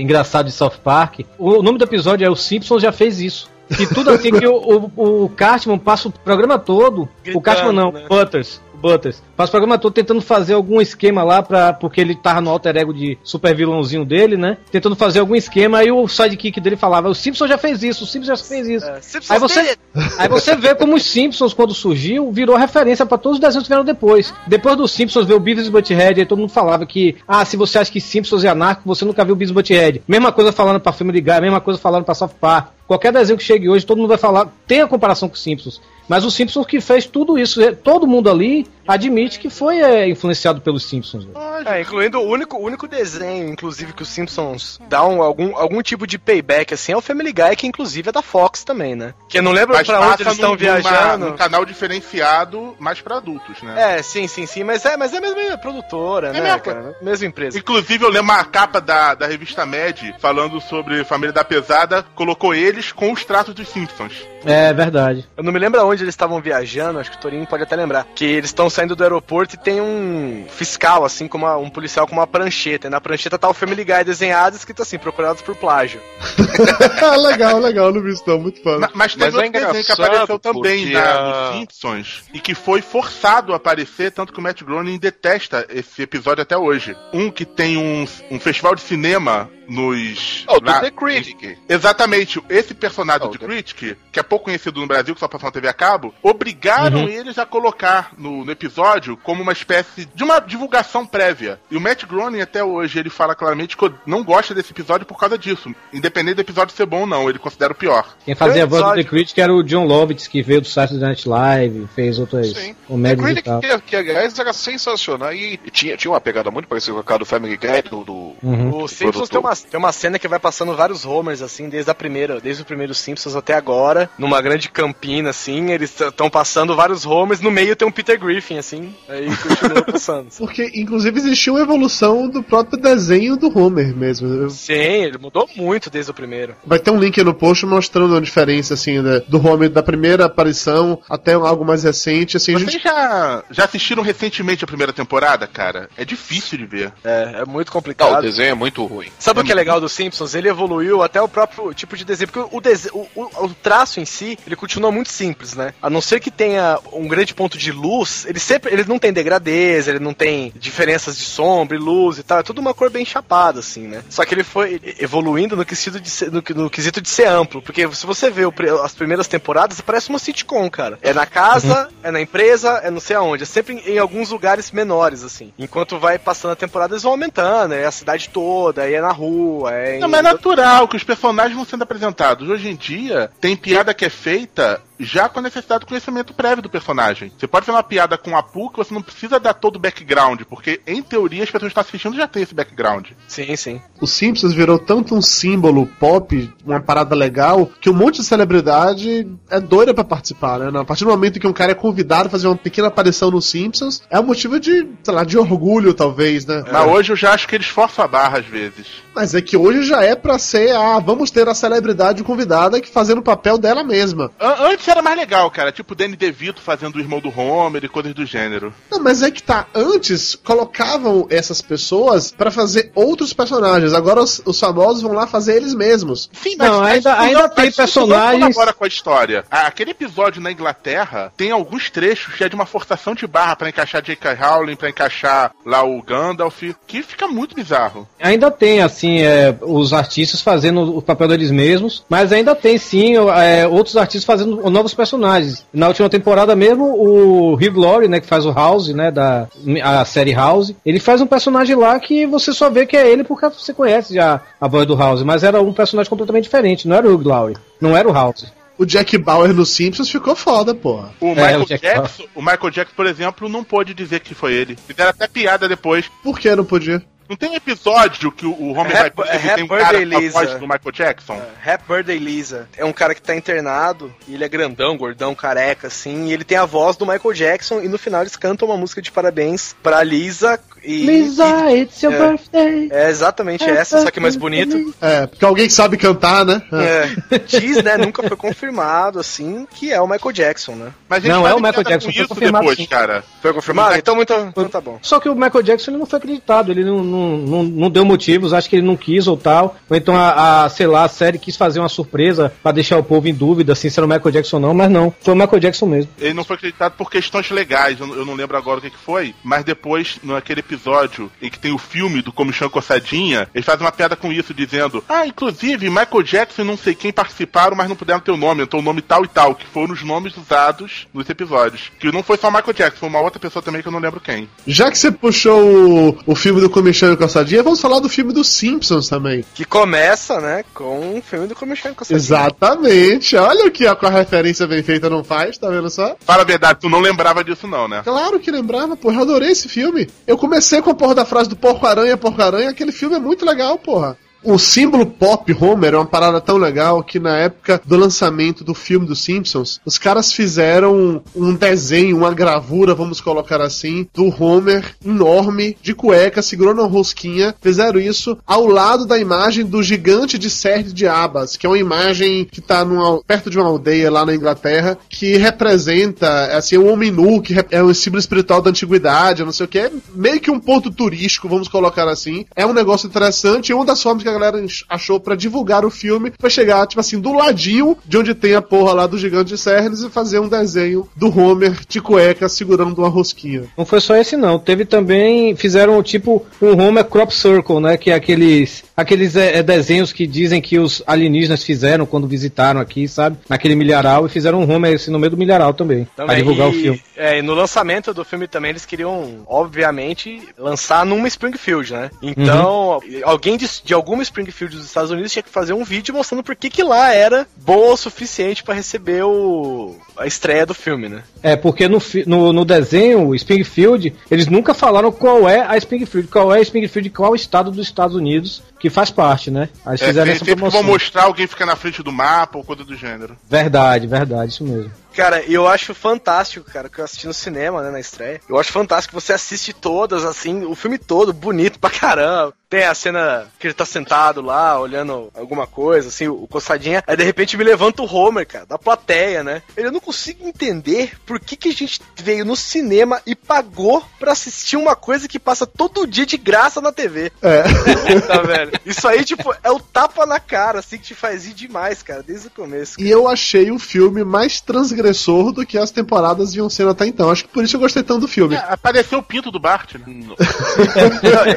engraçado de South Park. O, o nome do episódio é O Simpsons já fez isso. E tudo assim que o, o, o Cartman passa o programa todo. o
Gritando,
Cartman não,
né?
Butters. Butters. Passa o programa todo tentando fazer algum esquema lá, pra, porque ele tava no alter ego de super vilãozinho dele, né? Tentando fazer algum esquema, aí o sidekick dele falava: O Simpsons já fez isso, o Simpsons já fez isso.
É,
Aí você, aí você vê como os Simpsons, quando surgiu, virou referência pra todos os desenhos que vieram depois. Depois dos Simpsons veio o Beavis e Butthead, aí todo mundo falava que, ah, se você acha que Simpsons é anarco, você nunca viu Beavis e Butthead. Mesma coisa falando pra Family Guy, mesma coisa falando pra South Park. Qualquer desenho que chegue hoje, todo mundo vai falar, tem a comparação com os Simpsons. Mas o Simpsons que fez tudo isso, é, todo mundo ali admite que foi é, influenciado pelos Simpsons. velho.
É, incluindo o único, único desenho, inclusive, que os Simpsons dão algum, algum tipo de payback, assim, é o Family Guy, que inclusive é da Fox também, né? Que eu não lembro
Mas
pra onde eles estão viajando.
num canal diferenciado, mais pra adultos, né?
É, sim, sim, sim, mas é, mas é a mesma produtora, né,
mesmo.
cara? Mesma empresa.
Inclusive, eu lembro uma capa da, da revista Mad falando sobre Família da Pesada, colocou eles com os traços dos Simpsons.
É verdade.
Eu não me lembro aonde eles estavam viajando, acho que o Torinho pode até lembrar. Que eles estão saindo do aeroporto e tem um fiscal, assim, com uma- um policial com uma prancheta. E na prancheta tá o Family Guy desenhado, escrito assim, procurados por plágio.
legal, legal, não vi isso não, muito fã.
Ma- Mas teve
Mas é
outro desenho que apareceu também na,
a-
Simpsons e que foi forçado a aparecer, tanto que o Matt Groening detesta esse episódio até hoje. Um que tem um, um festival de cinema nos.
Oh, do
na-
The Critic.
Exatamente. Esse personagem
Oh,
de
The-
Critic, que é pouco conhecido no Brasil, que só passou na TV a cabo, obrigaram
Uhum.
eles a colocar no, no episódio como uma espécie de uma divulgação prévia. E o Matt Groening, até hoje, ele fala claramente que não gosta desse episódio por causa disso. Independente do episódio ser bom ou não, ele considera o pior.
Quem fazia a voz do. The Critic era o John Lovitz, que veio do site do Night Live, fez outras
Sim. The
comédias e
Critic,
tal.
que, que aliás era sensacional e tinha, tinha uma pegada muito parecida com a cara do Family Guy, do, do,
Uhum.
O Simpsons tem uma, tem uma cena que vai passando vários Homers, assim, desde a primeira, desde o primeiro Simpsons até agora, numa grande campina, assim, eles estão passando vários Homers, no meio tem um Peter Griffin, assim, aí continua passando.
Porque, inclusive, existiu uma evolução do próprio desenho do Homer mesmo.
Sim, ele mudou muito desde o primeiro.
Vai ter um link aí no post mostrando a diferença, assim, da- do Homer da primeira aparição até algo mais recente, assim,
Vocês
gente...
já, já assistiram recentemente a primeira temporada, cara? É difícil de ver.
É, é muito
Não, o
complicado.
desenho é muito ruim.
Sabe o que é legal dos Simpsons? Ele evoluiu até o próprio tipo de desenho, porque o, dese- o, o- o traço em si, ele continua muito simples, né? A não ser que tenha um grande ponto de luz, ele sempre, ele não tem degradez, ele não tem diferenças de sombra e luz e tal, é tudo uma cor bem chapada, assim, né? Só que ele foi evoluindo no quesito de ser, no, no quesito de ser amplo, porque se você vê o as primeiras temporadas, parece uma sitcom, cara. É na casa, é na empresa, é não sei aonde, é sempre em, em alguns lugares menores, assim. Enquanto vai passando a temporada, eles vão aumentando, é a cidade toda, aí é na rua, é em...
Não, mas é natural que os personagens vão sendo apresentados. Hoje em dia, tem piada que é feita já com a necessidade do conhecimento prévio do personagem. Você pode fazer uma piada com a Pooh que você não precisa dar todo o background, porque, em teoria, as pessoas que estão assistindo já têm esse background.
Sim, sim.
O Simpsons virou tanto um símbolo pop, uma parada legal, que um monte de celebridade é doida pra participar, né? A partir do momento que um cara é convidado a fazer uma pequena aparição no Simpsons, é um motivo de, sei lá, de orgulho, talvez, né?
Mas hoje eu já acho que eles forçam a barra às vezes.
Mas é que hoje já é pra ser, ah, vamos ter a celebridade convidada que fazendo o papel dela mesma.
An- Era mais legal, cara. Tipo o Danny DeVito fazendo o irmão do Homer e coisas do gênero.
Não, mas é que tá, antes colocavam essas pessoas pra fazer outros personagens, agora os, os famosos vão lá fazer eles mesmos.
Sim,
Não, ainda- ainda
não-
tem
mas
personagens-
Não colabora com a história. Ah, Aquele episódio na Inglaterra tem alguns trechos que é de uma forçação de barra pra encaixar J.K. Rowling, pra encaixar lá o Gandalf, que fica muito bizarro.
Ainda tem, assim, é, os artistas fazendo o papel deles mesmos, mas ainda tem, sim, é, outros artistas fazendo novos personagens. Na última temporada mesmo, o Hugh Glory, né, que faz o House, né, da a série House, ele faz um personagem lá que você só vê que é ele porque você conhece já a voz do House, mas era um personagem completamente diferente, não era o Hugh Glory, não era o House.
O Jack Bauer no Simpsons ficou foda, porra.
O
É,
Michael
o Jack
Jackson, o Michael Jackson, por exemplo, não pôde dizer que foi ele. Fizeram até piada depois.
Por que não podia?
Não tem episódio que o o Homer
Happy-
vai
é
e tem um cara com a voz do Michael Jackson?
Happy Birthday Lisa. É um cara que tá internado, e ele é grandão, gordão, careca, assim, e ele tem a voz do Michael Jackson, e no final eles cantam uma música de parabéns pra Lisa e.
Lisa, it's your
é.
birthday.
É exatamente essa, só que mais bonito.
É, porque alguém que sabe cantar, né?
É, diz, né? Nunca foi confirmado, assim, que é o Michael Jackson, né?
Mas
Não, é o Michael Jackson, foi confirmado,
depois,
sim.
cara.
Foi confirmado? Então, muito, então tá bom.
Só que o Michael Jackson ele não foi acreditado, ele não, não, não, não deu motivos, acho que ele não quis ou tal. Ou então a, a, sei lá, a série quis fazer uma surpresa pra deixar o povo em dúvida assim, se era o Michael Jackson ou não, mas não, foi o Michael Jackson mesmo.
Ele não foi acreditado por questões legais, eu, não- eu não lembro agora o que, que foi, mas depois, naquele episódio em que tem o filme do Comichão Coçadinha, eles fazem uma piada com isso, dizendo: Ah, inclusive, Michael Jackson e não sei quem participaram, mas não puderam ter o nome, então o nome tal e tal, que foram os nomes usados nos episódios. Que não foi só o Michael Jackson, foi uma outra pessoa também que eu não lembro quem.
Já que você puxou o, o filme do Comichão e Coçadinha, vamos falar do filme dos Simpsons também.
Que começa, né, com um filme do Comichão com
Exatamente. Olha aqui ó, com a referência bem feita não faz, tá vendo só?
Fala a verdade, tu não lembrava disso não, né?
Claro que lembrava, porra, eu adorei esse filme. Eu comecei com a porra da frase do Porco-Aranha, Porco-Aranha, aquele filme é muito legal, porra. O símbolo pop Homer é uma parada tão legal que na época do lançamento do filme dos Simpsons, os caras fizeram um desenho, uma gravura, vamos colocar assim, do Homer enorme, de cueca, segurando uma rosquinha. Fizeram isso ao lado da imagem do gigante de Sérgio de Abas, que é uma imagem que tá numa, perto de uma aldeia lá na Inglaterra, que representa, assim, um homem nu, que é um símbolo espiritual da antiguidade, não sei o que. É meio que um ponto turístico, vamos colocar assim. É um negócio interessante e uma das formas que a galera achou pra divulgar o filme foi chegar, tipo assim, do ladinho de onde tem a porra lá do gigante de Cernes e fazer um desenho do Homer de cueca segurando uma rosquinha.
Não foi só esse não, teve também, fizeram tipo um Homer Crop Circle, né, que é aqueles aqueles é, é, desenhos que dizem que os alienígenas fizeram quando visitaram aqui, sabe? Naquele milharal e fizeram um Homer esse no meio do milharal também,
Também,
pra divulgar
e,
o filme.
É, e no lançamento do filme também eles queriam, obviamente, lançar numa Springfield, né? Então, alguém de, de alguma Springfield dos Estados Unidos tinha que fazer um vídeo mostrando por que que lá era boa o suficiente pra receber o, a estreia do filme, né?
É, porque no, no, no desenho, o Springfield, eles nunca falaram qual é a Springfield, qual é a Springfield, qual estado dos Estados Unidos que faz parte, né? Aí
É,
fizeram
tem-
essa
sempre que vão
promoção.
mostrar alguém fica na frente do mapa ou coisa do gênero.
Verdade, verdade, isso mesmo.
Cara, eu acho fantástico, cara, que eu assisti no cinema, né, na estreia. Eu acho fantástico que você assiste todas, assim, o filme todo, bonito pra caramba. Tem a cena que ele tá sentado lá, olhando alguma coisa, assim, o coçadinha. Aí de repente me levanta o Homer, cara, da plateia, né? Eu não consigo entender por que, que a gente veio no cinema e pagou pra assistir uma coisa que passa todo dia de graça na TV.
É.
tá, velho? Isso aí, tipo, é o tapa na cara, assim, que te faz ir demais, cara, desde o começo.
E eu achei o filme mais transgressor do que as temporadas vinham sendo até então. Acho que por isso eu gostei tanto do filme.
É, apareceu o pinto do Bart, né?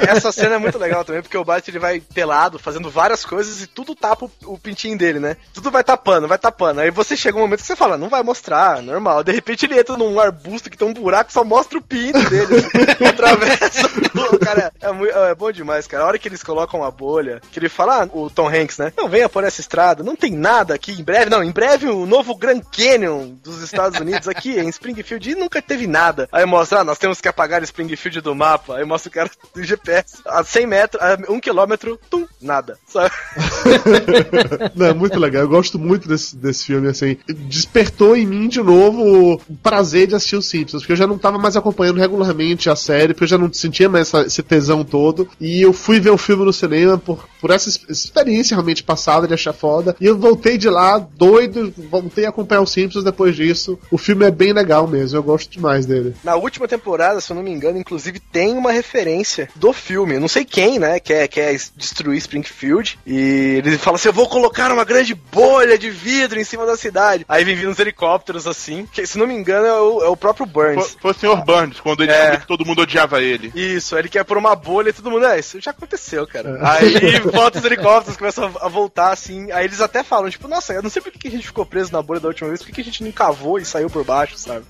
Essa cena é muito legal também, porque o Bart ele vai pelado, fazendo várias coisas e tudo tapa o, o pintinho dele, né? Tudo vai tapando, vai tapando. Aí você chega um momento que você fala, não vai mostrar, normal. De repente ele entra num arbusto que tem um buraco só mostra o pinto dele. atravessa. tudo. cara, é, mui- é bom demais, cara. A hora que eles colocam a bolha, que ele fala, ah, o Tom Hanks, né? Não, venha por essa estrada, não tem nada aqui em breve. Não, em breve o novo Grand Canyon dos Estados Unidos aqui em Springfield e nunca teve nada. Aí mostra, ah, nós temos que apagar Springfield do mapa. Aí mostra o cara do GPS a 100 metros, a 1 quilômetro, tum, nada.
Não, é muito legal. Eu gosto muito desse, desse filme, assim. Despertou em mim de novo o prazer de assistir os Simpsons, porque eu já não tava mais acompanhando regularmente a série, porque eu já não sentia mais essa- esse tesão todo. E eu fui ver o filme no cinema por, por essa ex- experiência realmente passada de achar foda. E eu voltei de lá doido, voltei a acompanhar os Simpsons depois disso. O filme é bem legal mesmo, eu gosto demais dele.
Na última temporada, se eu não me engano, inclusive tem uma referência do filme. Eu não sei quem, né, quer, quer destruir Springfield. E ele fala assim: Eu vou colocar uma grande bolha de vidro em cima da cidade. Aí vem vindo uns helicópteros assim. Que, se não me engano, é o, é o próprio Burns.
Foi, foi o Sr. Burns, quando ele
É.
descobriu que todo mundo odiava ele.
Isso, ele quer pôr uma bolha e todo mundo, é, isso já aconteceu, cara. Aí volta os helicópteros, começam a, voltar assim. Aí eles até falam, tipo, nossa, eu não sei por que a gente ficou preso na bolha da última vez, por que que a gente não cavou e saiu por baixo, sabe?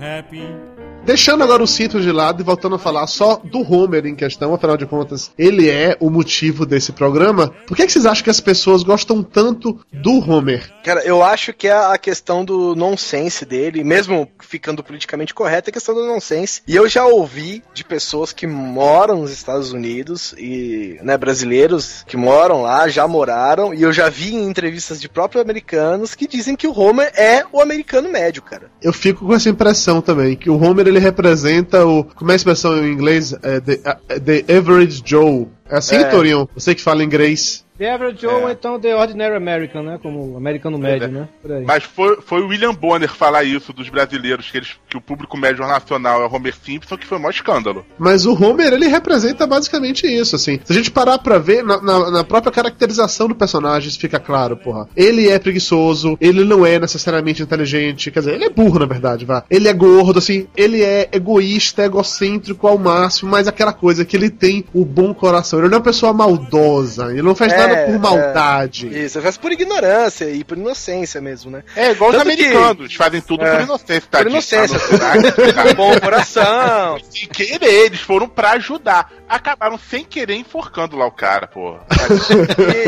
Happy.
Deixando agora o Simpsons de lado e voltando a falar só do Homer em questão, afinal de contas, ele é o motivo desse programa. Por que, que vocês acham que as pessoas gostam tanto do Homer?
Cara, eu acho que é a questão do nonsense dele, mesmo ficando politicamente correto, é a questão do nonsense. E eu já ouvi de pessoas que moram nos Estados Unidos e, né, brasileiros que moram lá, já moraram, e eu já vi em entrevistas de próprios americanos que dizem que o Homer é o americano médio, cara.
Eu fico com essa impressão também, que o Homer ele representa o. Como é a expressão em inglês? É, the, uh, the Average Joe. É assim,
É.
Torinho? Você que fala inglês.
The Average Joe,
É.
ou então The Ordinary American, né? Como americano médio,
É.
né? Por aí.
Mas foi, foi o William Bonner falar isso dos brasileiros, que, eles, que o público médio nacional é o Homer Simpson, que foi o maior escândalo.
Mas o Homer, ele representa basicamente isso, assim. Se a gente parar pra ver, na, na- na própria caracterização do personagem, isso fica claro, porra. Ele é preguiçoso, ele não é necessariamente inteligente, quer dizer, ele é burro, na verdade, vá. Ele é gordo, assim, ele é egoísta, egocêntrico ao máximo, mas aquela coisa que ele tem o bom coração. Ele não é uma pessoa maldosa, ele não faz
É,
nada por
é.
maldade.
Isso, faz por ignorância e por inocência mesmo, né?
É igual os
Tanto que-
americanos, fazem tudo
É.
por inocência,
Por
tadinho,
inocência.
tá
Por bom coração.
Sem querer, eles foram pra ajudar. Acabaram sem querer enforcando lá o cara, pô.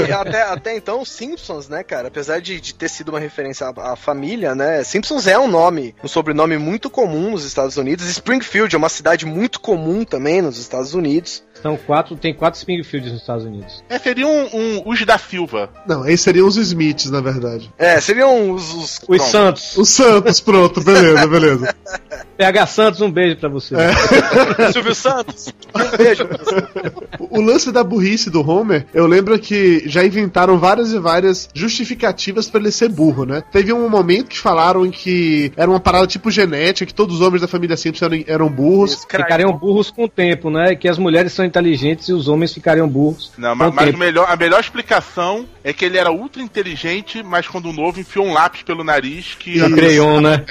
E até, até então, os Simpsons, né, cara? Apesar de, de ter sido uma referência à, à família, né? Simpsons é um nome, um sobrenome muito comum nos Estados Unidos. Springfield é uma cidade muito comum também nos Estados Unidos.
São quatro, tem quatro Springfields nos Estados Unidos.
É, seria um, um os da Silva.
Não, aí seriam os Smiths, na verdade.
É, seriam os. os
Os
Pronto.
Santos.
Os Santos, pronto, beleza, beleza.
PH Santos, um beijo pra você.
Silvio Santos. Um beijo. pra você.
O lance da burrice do Homer, eu lembro que já inventaram várias e várias justificativas pra ele ser burro, né? Teve um momento que falaram que era uma parada tipo genética, que todos os homens da família Simpson eram, eram burros.
Ficariam burros com o tempo, né? Que as mulheres são inteligentes e os homens ficariam burros.
Não,
com
mas,
o
mas o melhor, a melhor explicação é que ele era ultra inteligente, mas quando novo enfiou um lápis pelo nariz que.
Crayon, né?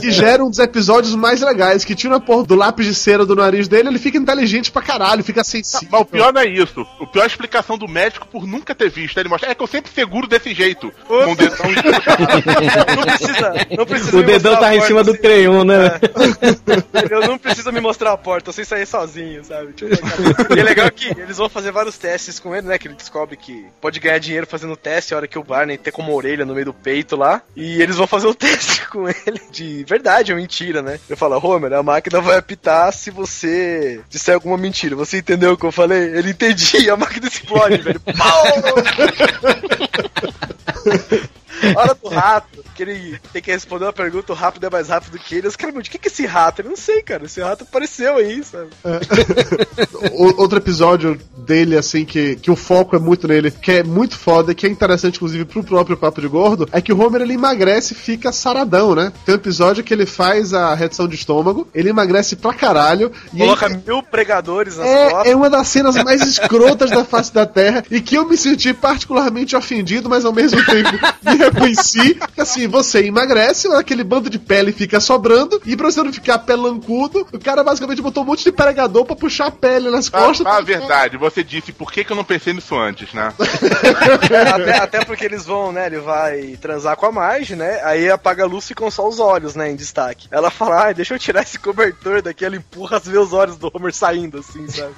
Que já era um dos episódios mais legais, que tinha a porra do lápis de cera do nariz dele, ele fica inteligente pra caralho, fica sensível.
Mas o pior não é isso. O pior é a explicação do médico por nunca ter visto. Ele mostra, é que eu sempre seguro desse jeito. Com o dedão
Não precisa, não precisa
O dedão
a
em cima
porta,
do
assim.
crayon, né?
Eu não preciso me mostrar a porta, eu sei sair sozinho, sabe? Tipo, e é legal que eles vão fazer vários testes com ele, né? Que ele descobre que pode ganhar dinheiro fazendo teste a hora que o Barney tem como orelha no meio do peito lá. E eles vão fazer o teste com ele de verdade ou mentira, né? Eu falo, Homer, a máquina vai apitar se você disser alguma mentira. Você entendeu o que eu falei? Ele entendi, a máquina explode, velho. Pau! Hora do rato, que ele tem que responder uma pergunta, o rápido é mais rápido que ele. Os caras, de que que é esse rato? Eu não sei, cara. Esse rato apareceu aí, sabe?
O- Outro episódio dele, assim, que, que o foco é muito nele, que é muito foda, que é interessante, inclusive, pro próprio Papo de Gordo, é que o Homer ele emagrece e fica saradão, né? Tem um episódio que ele faz a redução de estômago, ele emagrece pra caralho. E
Coloca
aí,
mil pregadores nas
é,
costas.
é uma das cenas mais escrotas da face da Terra e que eu me senti particularmente ofendido, mas ao mesmo tempo me reconheci. Que assim, você emagrece, aquele bando de pele fica sobrando, e pra você não ficar pelancudo, o cara basicamente botou um monte de pregador pra puxar a pele nas costas.
fala a verdade, você disse por que, que eu não pensei nisso antes, né?
Até, até porque eles vão, né? Ele vai transar com a Marge, né? Aí apaga a luz e ficam só os olhos, né? Em destaque. Ela fala, ai, deixa eu tirar esse cobertor daqui. Ela empurra os olhos do Homer saindo, assim, sabe?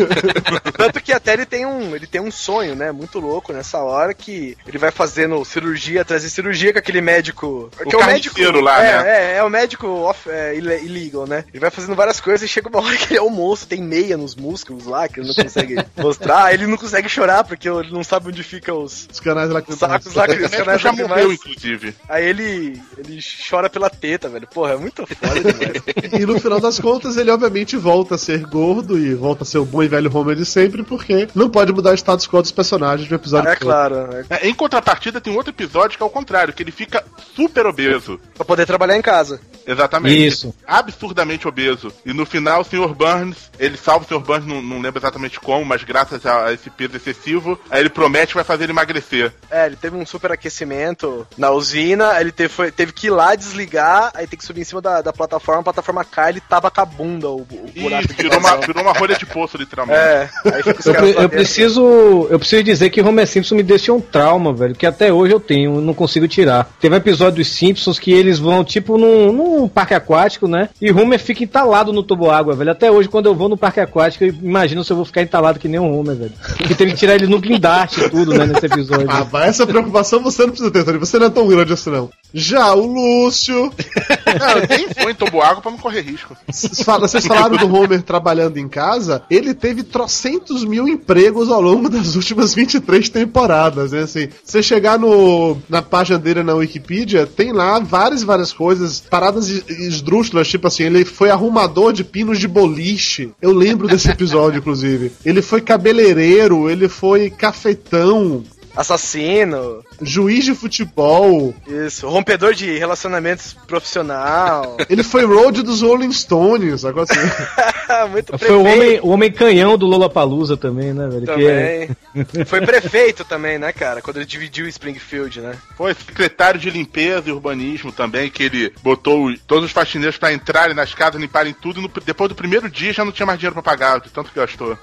Tanto que até ele tem um. Ele tem um sonho, né? Muito louco nessa hora que ele vai fazendo cirurgia, trazer cirurgia com aquele médico. que é o médico
lá,
é,
né?
É, é o médico off, é, illegal, né? Ele vai fazendo várias coisas e chega uma hora que ele é um monstro, tem meia nos músculos lá, que ele não consegue mostrar. Ele não consegue chorar porque ele não sabe onde fica os,
Os canais lá
os sacos lá que
O
os canais
já morreu, inclusive.
Aí ele, ele chora pela teta, velho. Porra, é muito foda demais.
E no final das contas, ele obviamente volta a ser gordo e volta a ser o bom e velho Homer de sempre, porque não pode mudar o status quo dos personagens do episódio.
é
todo.
claro. É
É, Em contrapartida, tem um outro episódio que é o contrário, que ele fica super obeso.
pra poder trabalhar em casa.
Exatamente.
Isso.
Absurdamente obeso. E no final, o Sr. Burns, ele salva o Sr. Burns, não, não lembro exatamente como, mas graças a, a esse peso excessivo, aí ele promete que vai fazer ele emagrecer.
É, ele teve um superaquecimento na usina, aí ele teve, foi- teve que ir lá desligar, aí tem que subir em cima da, da plataforma, a plataforma cai, ele tava com a bunda o, o buraco
Isso, virou uma, virou uma rolha de poço, literalmente.
É, aí fica
Eu, pre- eu preciso eu preciso dizer que Homer Simpson me deixou um trauma, velho, que até hoje eu tenho, eu não consigo tirar. Teve um episódio dos Simpsons que eles vão, tipo, num, num parque aquático, né? E Homer fica entalado no água, velho. Até hoje, quando eu vou no parque aquático, eu imagino se eu vou ficar entalado que nem um Homer, velho. Que teve que tirar ele no guindaste e tudo, né, nesse episódio.
Ah, mas essa preocupação você não precisa ter, Tony. Você não é tão grande assim, não. Já o Lúcio.
Não, nem foi em toboágua pra não correr risco.
Vocês falaram do Homer trabalhando em casa, ele teve trocentos mil empregos ao longo das últimas 23 temporadas, né? Assim, você chegar no, na página dele na Wikipedia, tem lá várias, várias coisas, paradas es- esdrúxulas, tipo assim, ele foi arrumador de pinos de boliche. Eu lembro desse episódio, inclusive. Ele foi cabeleireiro, ele foi cafetão,
Assassino,
juiz de futebol,
isso, rompedor de relacionamentos profissional.
ele foi road dos Rolling Stones, agora assim.
Muito
Foi o homem, o homem canhão do Lollapalooza também, né, velho? Que-
Também. Foi prefeito também, né, cara? Quando ele dividiu Springfield, né?
Foi secretário de limpeza e urbanismo também, que ele botou todos os faxineiros pra entrarem nas casas, limparem tudo, e no- depois do primeiro dia já não tinha mais dinheiro pra pagar, de tanto que gastou.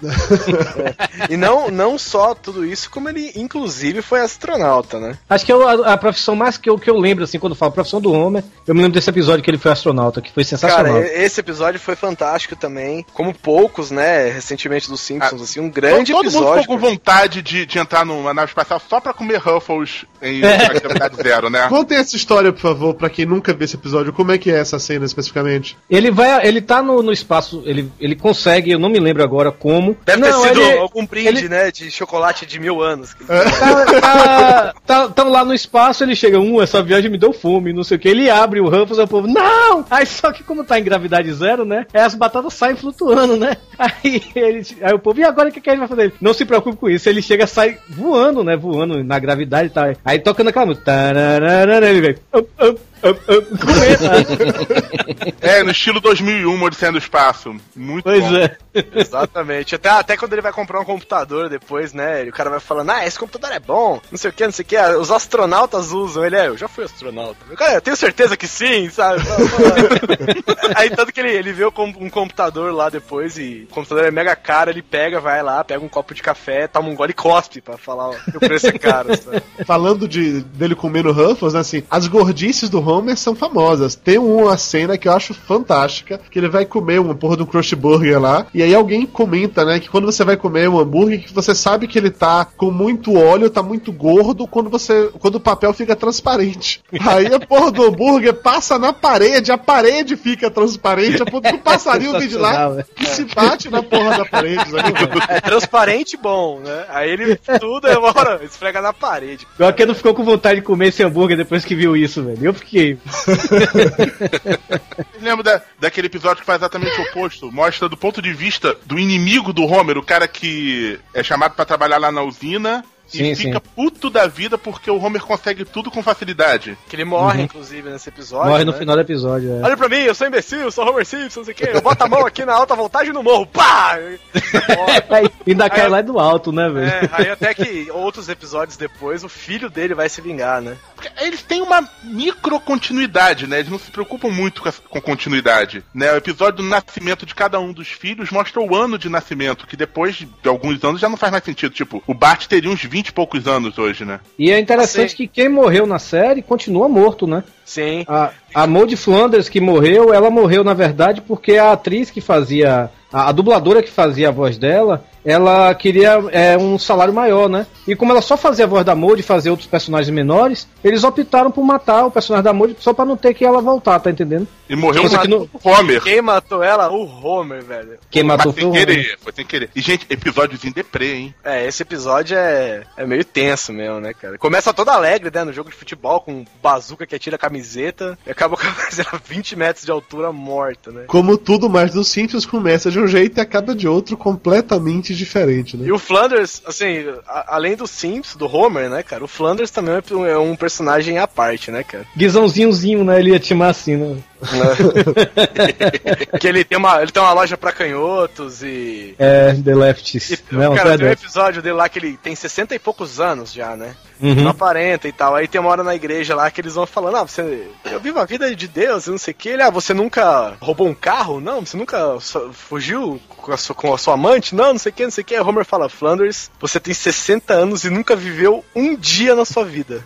E não, não só tudo isso, como ele inclusive foi astronauta, né?
Acho que é a, a profissão mais que eu, que eu lembro, assim, quando eu falo profissão do Homer, eu me lembro desse episódio que ele foi astronauta, que foi sensacional.
Cara, esse episódio foi fantástico também. Como poucos, né, recentemente dos Simpsons, assim, um grande
todo mundo
episódio.
ficou com vontade de, de entrar numa nave espacial só pra comer Ruffles em
É.
gravidade zero, né?
Contem essa história, por favor, pra quem nunca viu esse episódio. Como é que é essa cena especificamente?
Ele vai, ele tá no, no espaço, ele, ele consegue, eu não me lembro agora como.
Deve
não,
ter sido
ele-
algum brinde, né, de chocolate de mil anos.
tá, tá, tá- tão lá no espaço, ele chega, um, essa viagem me deu fome, não sei o que. Ele abre o Ruffles, o povo, não! Aí só que como tá em gravidade zero, né? Aí as batatas saem flutuando, né? Aí, ele, aí o povo, e agora o que, que a gente vai fazer? Não se preocupe com isso. Ele chega, sai voando, né? Voando na gravidade e tal. Aí tocando aquela música. Ele vem. up, up, up, up, comendo.
É, no estilo 2001, Odisseia do Espaço. Muito
Pois
bom.
é.
Exatamente. Até, até quando ele vai comprar um computador depois, né? e O cara vai falando, ah, esse computador é bom, não sei o que, não sei o que. Os astronautas usam. Ele é, eu já fui astronauta. Cara, eu tenho certeza que sim, sabe? Aí tanto que ele, ele vê um computador lá depois e o computador é mega caro, ele pega, vai lá, pega um copo de café, toma um gole e cospe pra falar ó, que o preço é caro. sabe?
Falando de, dele comendo Ruffles, né, assim, as gordices do Homer são famosas. Tem uma cena que eu acho fantástica, que ele vai comer uma porra do Crush Burger lá, e aí alguém comenta, né, que quando você vai comer um hambúrguer, que você sabe que ele tá com muito óleo, tá muito gordo, quando você, quando o papel fica transparente. Aí a porra do hambúrguer passa na parede, a parede fica transparente, a ponto que o passarinho vem de lá
né?
e se bate na porra da parede, sabe?
É transparente e bom, né? Aí ele tudo, agora esfrega na parede.
Pior que não ficou com vontade de comer esse hambúrguer depois que viu isso, velho. Eu fiquei.
Lembra da, daquele episódio que faz exatamente o oposto? Mostra do ponto de vista do inimigo do Homer, o cara que é chamado pra trabalhar lá na usina
Sim,
e
sim.
fica puto da vida porque o Homer consegue tudo com facilidade.
Que ele morre,
Uhum.
inclusive, nesse episódio.
Morre no
né?
final do episódio. É.
Olha pra mim, eu sou imbecil, eu sou Homer Simpson, não sei o quê. Eu boto a mão aqui na alta voltagem no morro, pá!
Aí, ainda cai
Aí-
lá do alto, né, velho?
É, aí até que outros episódios depois, o filho dele vai se vingar, né?
Porque eles têm uma micro continuidade, né? Eles não se preocupam muito com, essa- com continuidade. Né? O episódio do nascimento de cada um dos filhos mostra o ano de nascimento, que depois de alguns anos já não faz mais sentido. Tipo, o Bart teria uns 20 e poucos anos hoje, né?
E é interessante
Sim.
que quem morreu na série continua morto, né?
Sim.
A, a Maud Flanders que morreu, ela morreu na verdade porque a atriz que fazia, a, a dubladora que fazia a voz dela, ela queria é, um salário maior, né? E como ela só fazia a voz da Maud e fazia outros personagens menores, eles optaram por matar o personagem da Maud só pra não ter que ela voltar, tá entendendo?
E morreu
aqui no-
Homer.
Quem matou ela? O Homer, velho.
Quem matou
Mas
foi
sem
o
querer, foi sem querer. E, gente, episódiozinho deprê, hein?
É, esse episódio é, é meio tenso mesmo, né, cara? Começa todo alegre, né, no jogo de futebol, com um bazuca que atira a camiseta, e acaba com a camiseta a 20 metros de altura morta, né?
Como tudo mais dos Simpsons começa de um jeito e acaba de outro completamente diferente, né?
E o Flanders, assim, a- além do Simpsons, do Homer, né, cara, o Flanders também é um- é um personagem à parte, né, cara?
Guizãozinhozinho, né? Ele ia timar assim, né?
que ele tem uma, ele tem uma loja pra canhotos e
É, The Lefts.
E,
Não,
cara, tem um episódio dele lá que ele tem 60 e poucos anos já, né?
Uhum.
Não aparenta e tal. Aí tem uma hora na igreja lá que eles vão falando, ah, você. Eu vivo a vida de Deus e não sei o que. Ele, ah, você nunca roubou um carro? Não, você nunca fugiu com a, sua, com a sua amante? Não, não sei o que, não sei o que. Aí Homer fala, Flanders, você tem 60 anos e nunca viveu um dia na sua vida.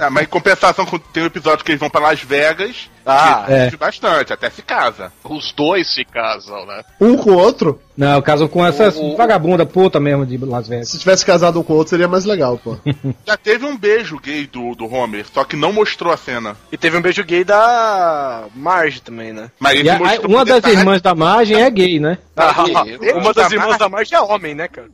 Ah, mas em compensação, tem um episódio que eles vão pra Las Vegas,
Ah,
que
é.
existe bastante, até se casa.
Os dois se casam, né?
Um com o outro,
Não, casam com essas
O-
vagabunda puta mesmo de Las Vegas.
se tivesse casado um com o outro, seria mais legal, pô.
Já teve um beijo gay do, do Homer, só que não mostrou a cena.
E teve um beijo gay da Marge também, né?
Mas ele
a-
mostrou
uma das
detalhe.
irmãs da Margem é gay, né?
Ah, uma das
da
irmãs
Marge-
da Marge é homem, né, cara?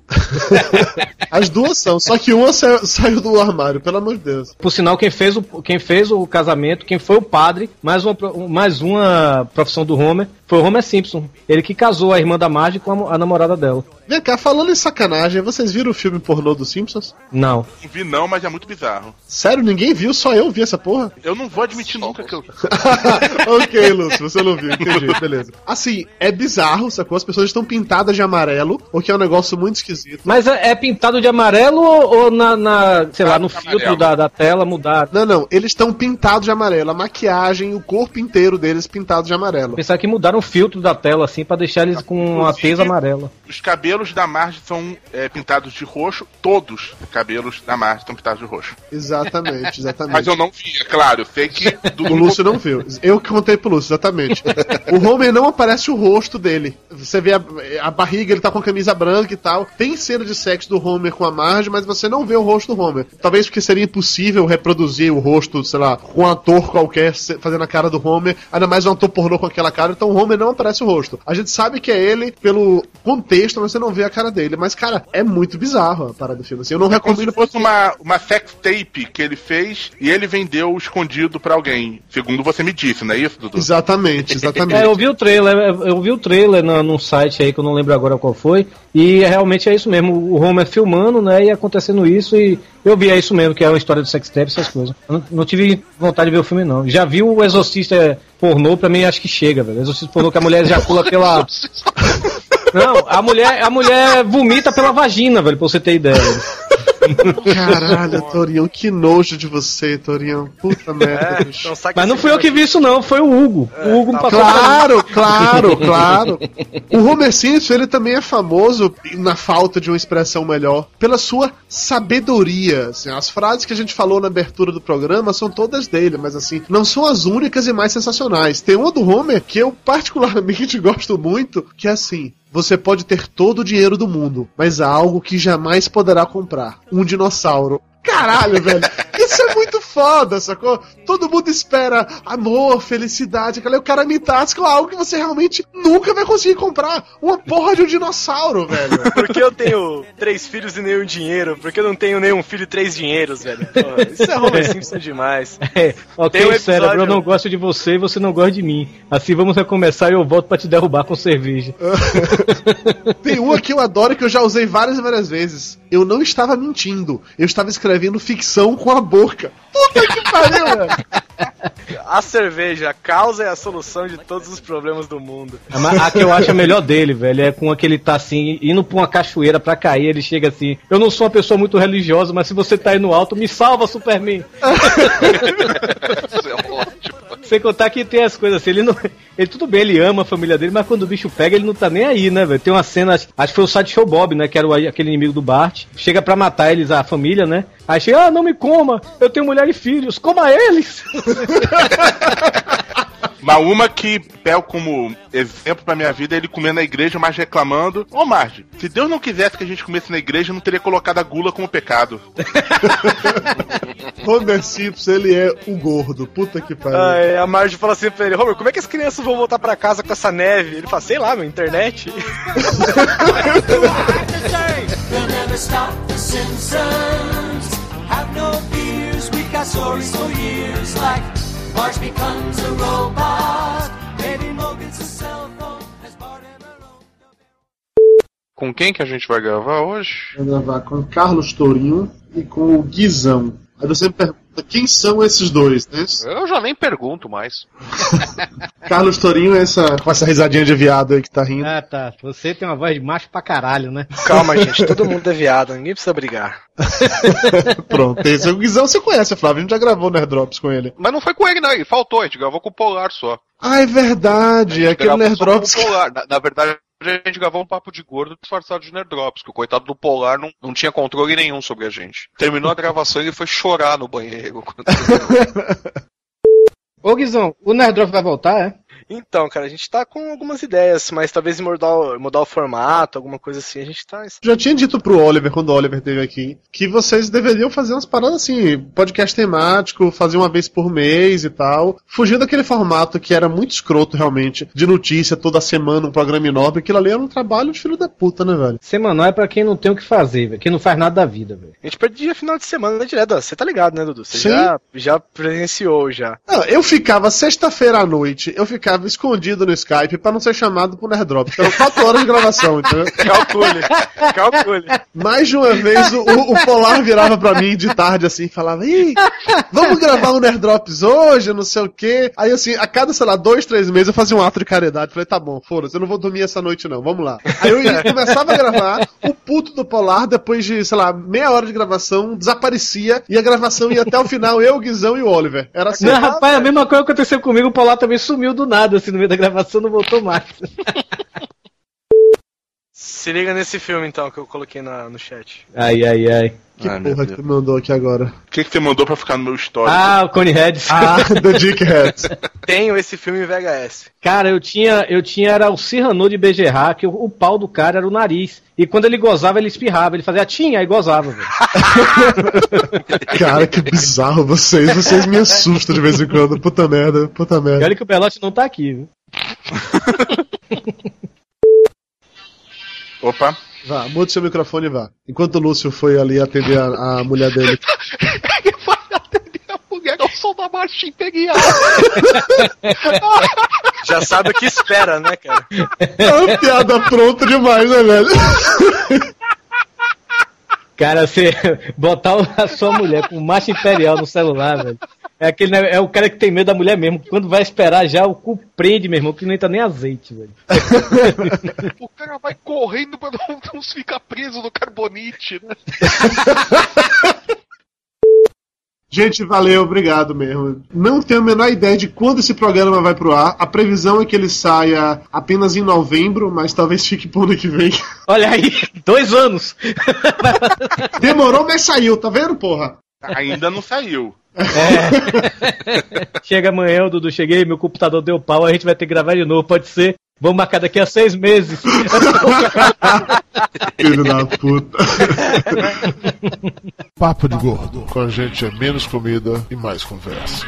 As duas são, só que uma saiu, saiu do armário, pelo amor de Deus.
Por sinal, quem fez o, quem fez o casamento, quem foi o padre, mais uma, mais uma profissão do Homer, foi o Homer Simpson. Ele que casou a irmã da Marge com a, a namorada dela.
Vem cá, falando em sacanagem, vocês viram o filme pornô dos Simpsons?
Não.
Não vi não, mas é muito bizarro.
Sério, ninguém viu, só eu vi essa porra?
Eu não vou admitir nunca que eu...
ok, Lúcio, você não viu, entendi, beleza. Assim, é bizarro, sacou? As pessoas estão pintadas de amarelo, o que é um negócio muito esquisito.
Mas é, é pintado de amarelo ou, ou na, na, sei lá, no filtro da, da tela mudar?
Não, não, eles estão pintados de amarelo. A maquiagem, o corpo inteiro deles pintado de amarelo.
Pensar que mudaram o filtro da tela, assim, pra deixar eles com a tesa amarela.
Os cabelos da Marge são é, pintados de roxo, todos os cabelos da Marge estão pintados de roxo.
Exatamente, exatamente.
Mas eu não vi, é claro, eu sei que... do-
O Lúcio não viu. Eu que contei pro Lúcio, exatamente. O Homer não aparece o rosto dele. Você vê a, a barriga, ele tá com a camisa branca e tal. Tem cena de sexo do Homer com a Marge, mas você não vê o rosto do Homer. Talvez porque seria impossível reproduzir o rosto, sei lá, com um ator qualquer fazendo a cara do Homer, ainda mais um ator pornô com aquela cara, então o Homer não aparece o rosto. A gente sabe que é ele pelo contexto, mas você não vê a cara dele. Mas, cara, é muito bizarro a parada do filme. Assim, eu não
É como se
recomendo.
fosse uma, uma sex tape que ele fez e ele vendeu escondido pra alguém. Segundo você me disse, não é isso, Dudu?
Exatamente, exatamente.
É, eu vi o trailer, eu vi o trailer no, num site aí que eu não lembro agora qual foi, e realmente é isso mesmo, o Homer filmando, né, e acontecendo isso, e eu vi é isso mesmo, que é uma história de sex tape, essas coisas. Não, não tive vontade de ver o filme, não. Já vi o Exorcista pornô, pra mim acho que chega, velho. Exorcista pornô que a mulher ejacula pela... Não, a mulher, a mulher vomita pela vagina, velho, pra você ter ideia.
Caralho, Torião, que nojo de você, Torião. Puta merda,
É,
bicho.
então
Mas não fui eu que vi isso, não, foi o Hugo. o Hugo
tá
passou
Claro, claro, claro. O Homer Simpson, ele também é famoso, na falta de uma expressão melhor, pela sua sabedoria. assim. as frases que a gente falou na abertura do programa são todas dele, mas assim, não são as únicas e mais sensacionais. Tem uma do Homer que eu particularmente gosto muito, que é assim. Você pode ter todo o dinheiro do mundo, mas há algo que jamais poderá comprar: um dinossauro. Caralho, velho. Isso é muito foda, sacou? Todo mundo espera amor, felicidade, aquela. O cara me tasca algo que você realmente nunca vai conseguir comprar. Uma porra de um dinossauro, velho.
Porque eu tenho três filhos e nenhum dinheiro? Porque eu não tenho nenhum filho e três dinheiros, velho? Porra, isso é Homer Simpson demais.
É, ok,
um episódio-
cérebro, eu não gosto de você e você não gosta de mim. Assim vamos recomeçar e eu volto pra te derrubar com cerveja.
Tem uma que eu adoro que eu já usei várias e várias vezes. Eu não estava mentindo. Eu estava escrevendo ficção com a boca. Puta que pariu, velho.
A cerveja, a causa é a solução de todos os problemas do mundo.
A, ma- a que eu acho a melhor dele, velho, é com aquele tá assim, indo pra uma cachoeira pra cair, ele chega assim, eu não sou uma pessoa muito religiosa, mas se você tá aí no alto, me salva, Superman.
Ótimo.
Sem contar que tem as coisas assim, ele não. Ele tudo bem, ele ama a família dele, mas quando o bicho pega, ele não tá nem aí, né, velho? Tem uma cena, acho que foi o Sideshow Bob, né? Que era o- aquele inimigo do Bart. Chega pra matar eles, a família, né? Aí chega, ah, não me coma, eu tenho mulher e filhos, coma eles!
Mas uma que pego como exemplo pra minha vida é ele comendo na igreja, mas reclamando. Ô Marge, se Deus não quisesse que a gente comesse na igreja, não teria colocado a gula como pecado.
Homer Simpson, ele é o gordo. Puta que pariu.
Aí a Marge fala assim pra ele, Homer, como é que as crianças vão voltar pra casa com essa neve? Ele fala, sei lá, meu, internet.
Have no fears, got stories for years. Like Marge becomes a robot. Baby Mo gets a cell phone. As Bart and Malone.
Com quem que a gente vai gravar hoje?
Vou gravar com Carlos Tourinho e com o Guizão. Aí você me pergunta quem são esses dois, né?
Eu já nem pergunto mais.
Carlos Tourinho é essa, com essa risadinha de viado aí que tá rindo.
Ah, tá. Você tem uma voz de macho pra caralho, né?
Calma, gente, todo mundo é viado, ninguém precisa brigar.
Pronto, esse é o Guizão você conhece, Flávio. A gente já gravou Nerd Drops com ele.
Mas não foi com ele, não. Ele faltou. A gente gravou com o Polar só.
Ah, é verdade. É aquele
o
que...
Polar. Na, na verdade, a gente gravou um papo de gordo disfarçado de Nerdrops, que o coitado do Polar não, não tinha controle nenhum sobre a gente. Terminou a gravação e ele foi chorar no banheiro.
Ô Guizão, o Nerdrop vai voltar, é?
Então, cara, a gente tá com algumas ideias, mas talvez mudar, o- mudar o formato, alguma coisa assim, a gente tá.
Já tinha dito pro Oliver, quando o Oliver esteve aqui, que vocês deveriam fazer umas paradas assim, podcast temático, fazer uma vez por mês e tal. Fugindo daquele formato que era muito escroto, realmente, de notícia toda semana, um programa enorme. Aquilo ali era um trabalho de filho da puta, né, velho?
Semanal é pra quem não tem o que fazer, velho. Quem não faz nada da vida, velho.
A gente perdia final de semana direto. Você tá ligado, né, Dudu? Você
Sim.
já, já presenciou já.
Não, eu ficava sexta-feira à noite, eu ficava escondido no Skype pra não ser chamado pro Nerdrop. Eram quatro horas de gravação, entendeu?
Calcule, calcule.
Mais de uma vez o, o- Polar virava pra mim de tarde assim e falava: Ih, vamos gravar um Nerdrops hoje, não sei o quê. Aí assim, a cada, sei lá, dois, três meses eu fazia um ato de caridade. Falei: tá bom, foda-se, eu não vou dormir essa noite não, vamos lá. Aí eu ia- começava a gravar, o puto do Polar, depois de, sei lá, meia hora de gravação, desaparecia e a gravação ia até o final, eu, o Guizão e o Oliver. Era assim.
Não, rapaz, a mesma coisa aconteceu comigo, o Polar também sumiu do nada, assim, no meio da gravação, não voltou mais.
Se liga nesse filme então que eu coloquei na- no chat.
Ai, ai, ai.
Que
Ai,
porra que tu mandou aqui agora?
O que, que você mandou pra ficar no meu histórico?
Ah, o Cone Heads.
Ah, The Dickheads.
Tenho esse filme em VHS.
Cara, eu tinha, eu tinha, era o Cyrano de Bergerrat, que o, o pau do cara era o nariz. E quando ele gozava, ele espirrava. Ele fazia tinha, aí gozava, velho.
Cara, que bizarro vocês. Vocês me assustam de vez em quando. Puta merda, puta
E
merda.
olha que o Belote não tá aqui, viu?
Opa.
Vá, mude seu microfone e vá. Enquanto o Lúcio foi ali atender a, a mulher dele.
Ele vai atender a mulher ao som da marcha imperial.
Já sabe o que espera, né, cara?
É uma piada pronta demais, né, velho?
Cara, você botar o- a sua mulher com macho imperial no celular, velho. É, aquele, né, é o cara que tem medo da mulher mesmo. Quando vai esperar já, o cu prende, meu irmão, que não entra nem azeite, velho.
o cara vai correndo pra não, não ficar preso no carbonite, né?
Gente, valeu, obrigado mesmo. Não tenho a menor ideia de quando esse programa vai pro ar. A previsão é que ele saia apenas em novembro, mas talvez fique pro ano que vem.
Olha aí, dois anos.
Demorou, mas saiu, tá vendo, porra?
Ainda não saiu.
Chega amanhã, o Dudu, cheguei, meu computador deu pau, a gente vai ter que gravar de novo, pode ser. Vamos marcar daqui a seis meses.
Filho da puta.
Papo de Gordo. Com a gente é menos comida e mais conversa.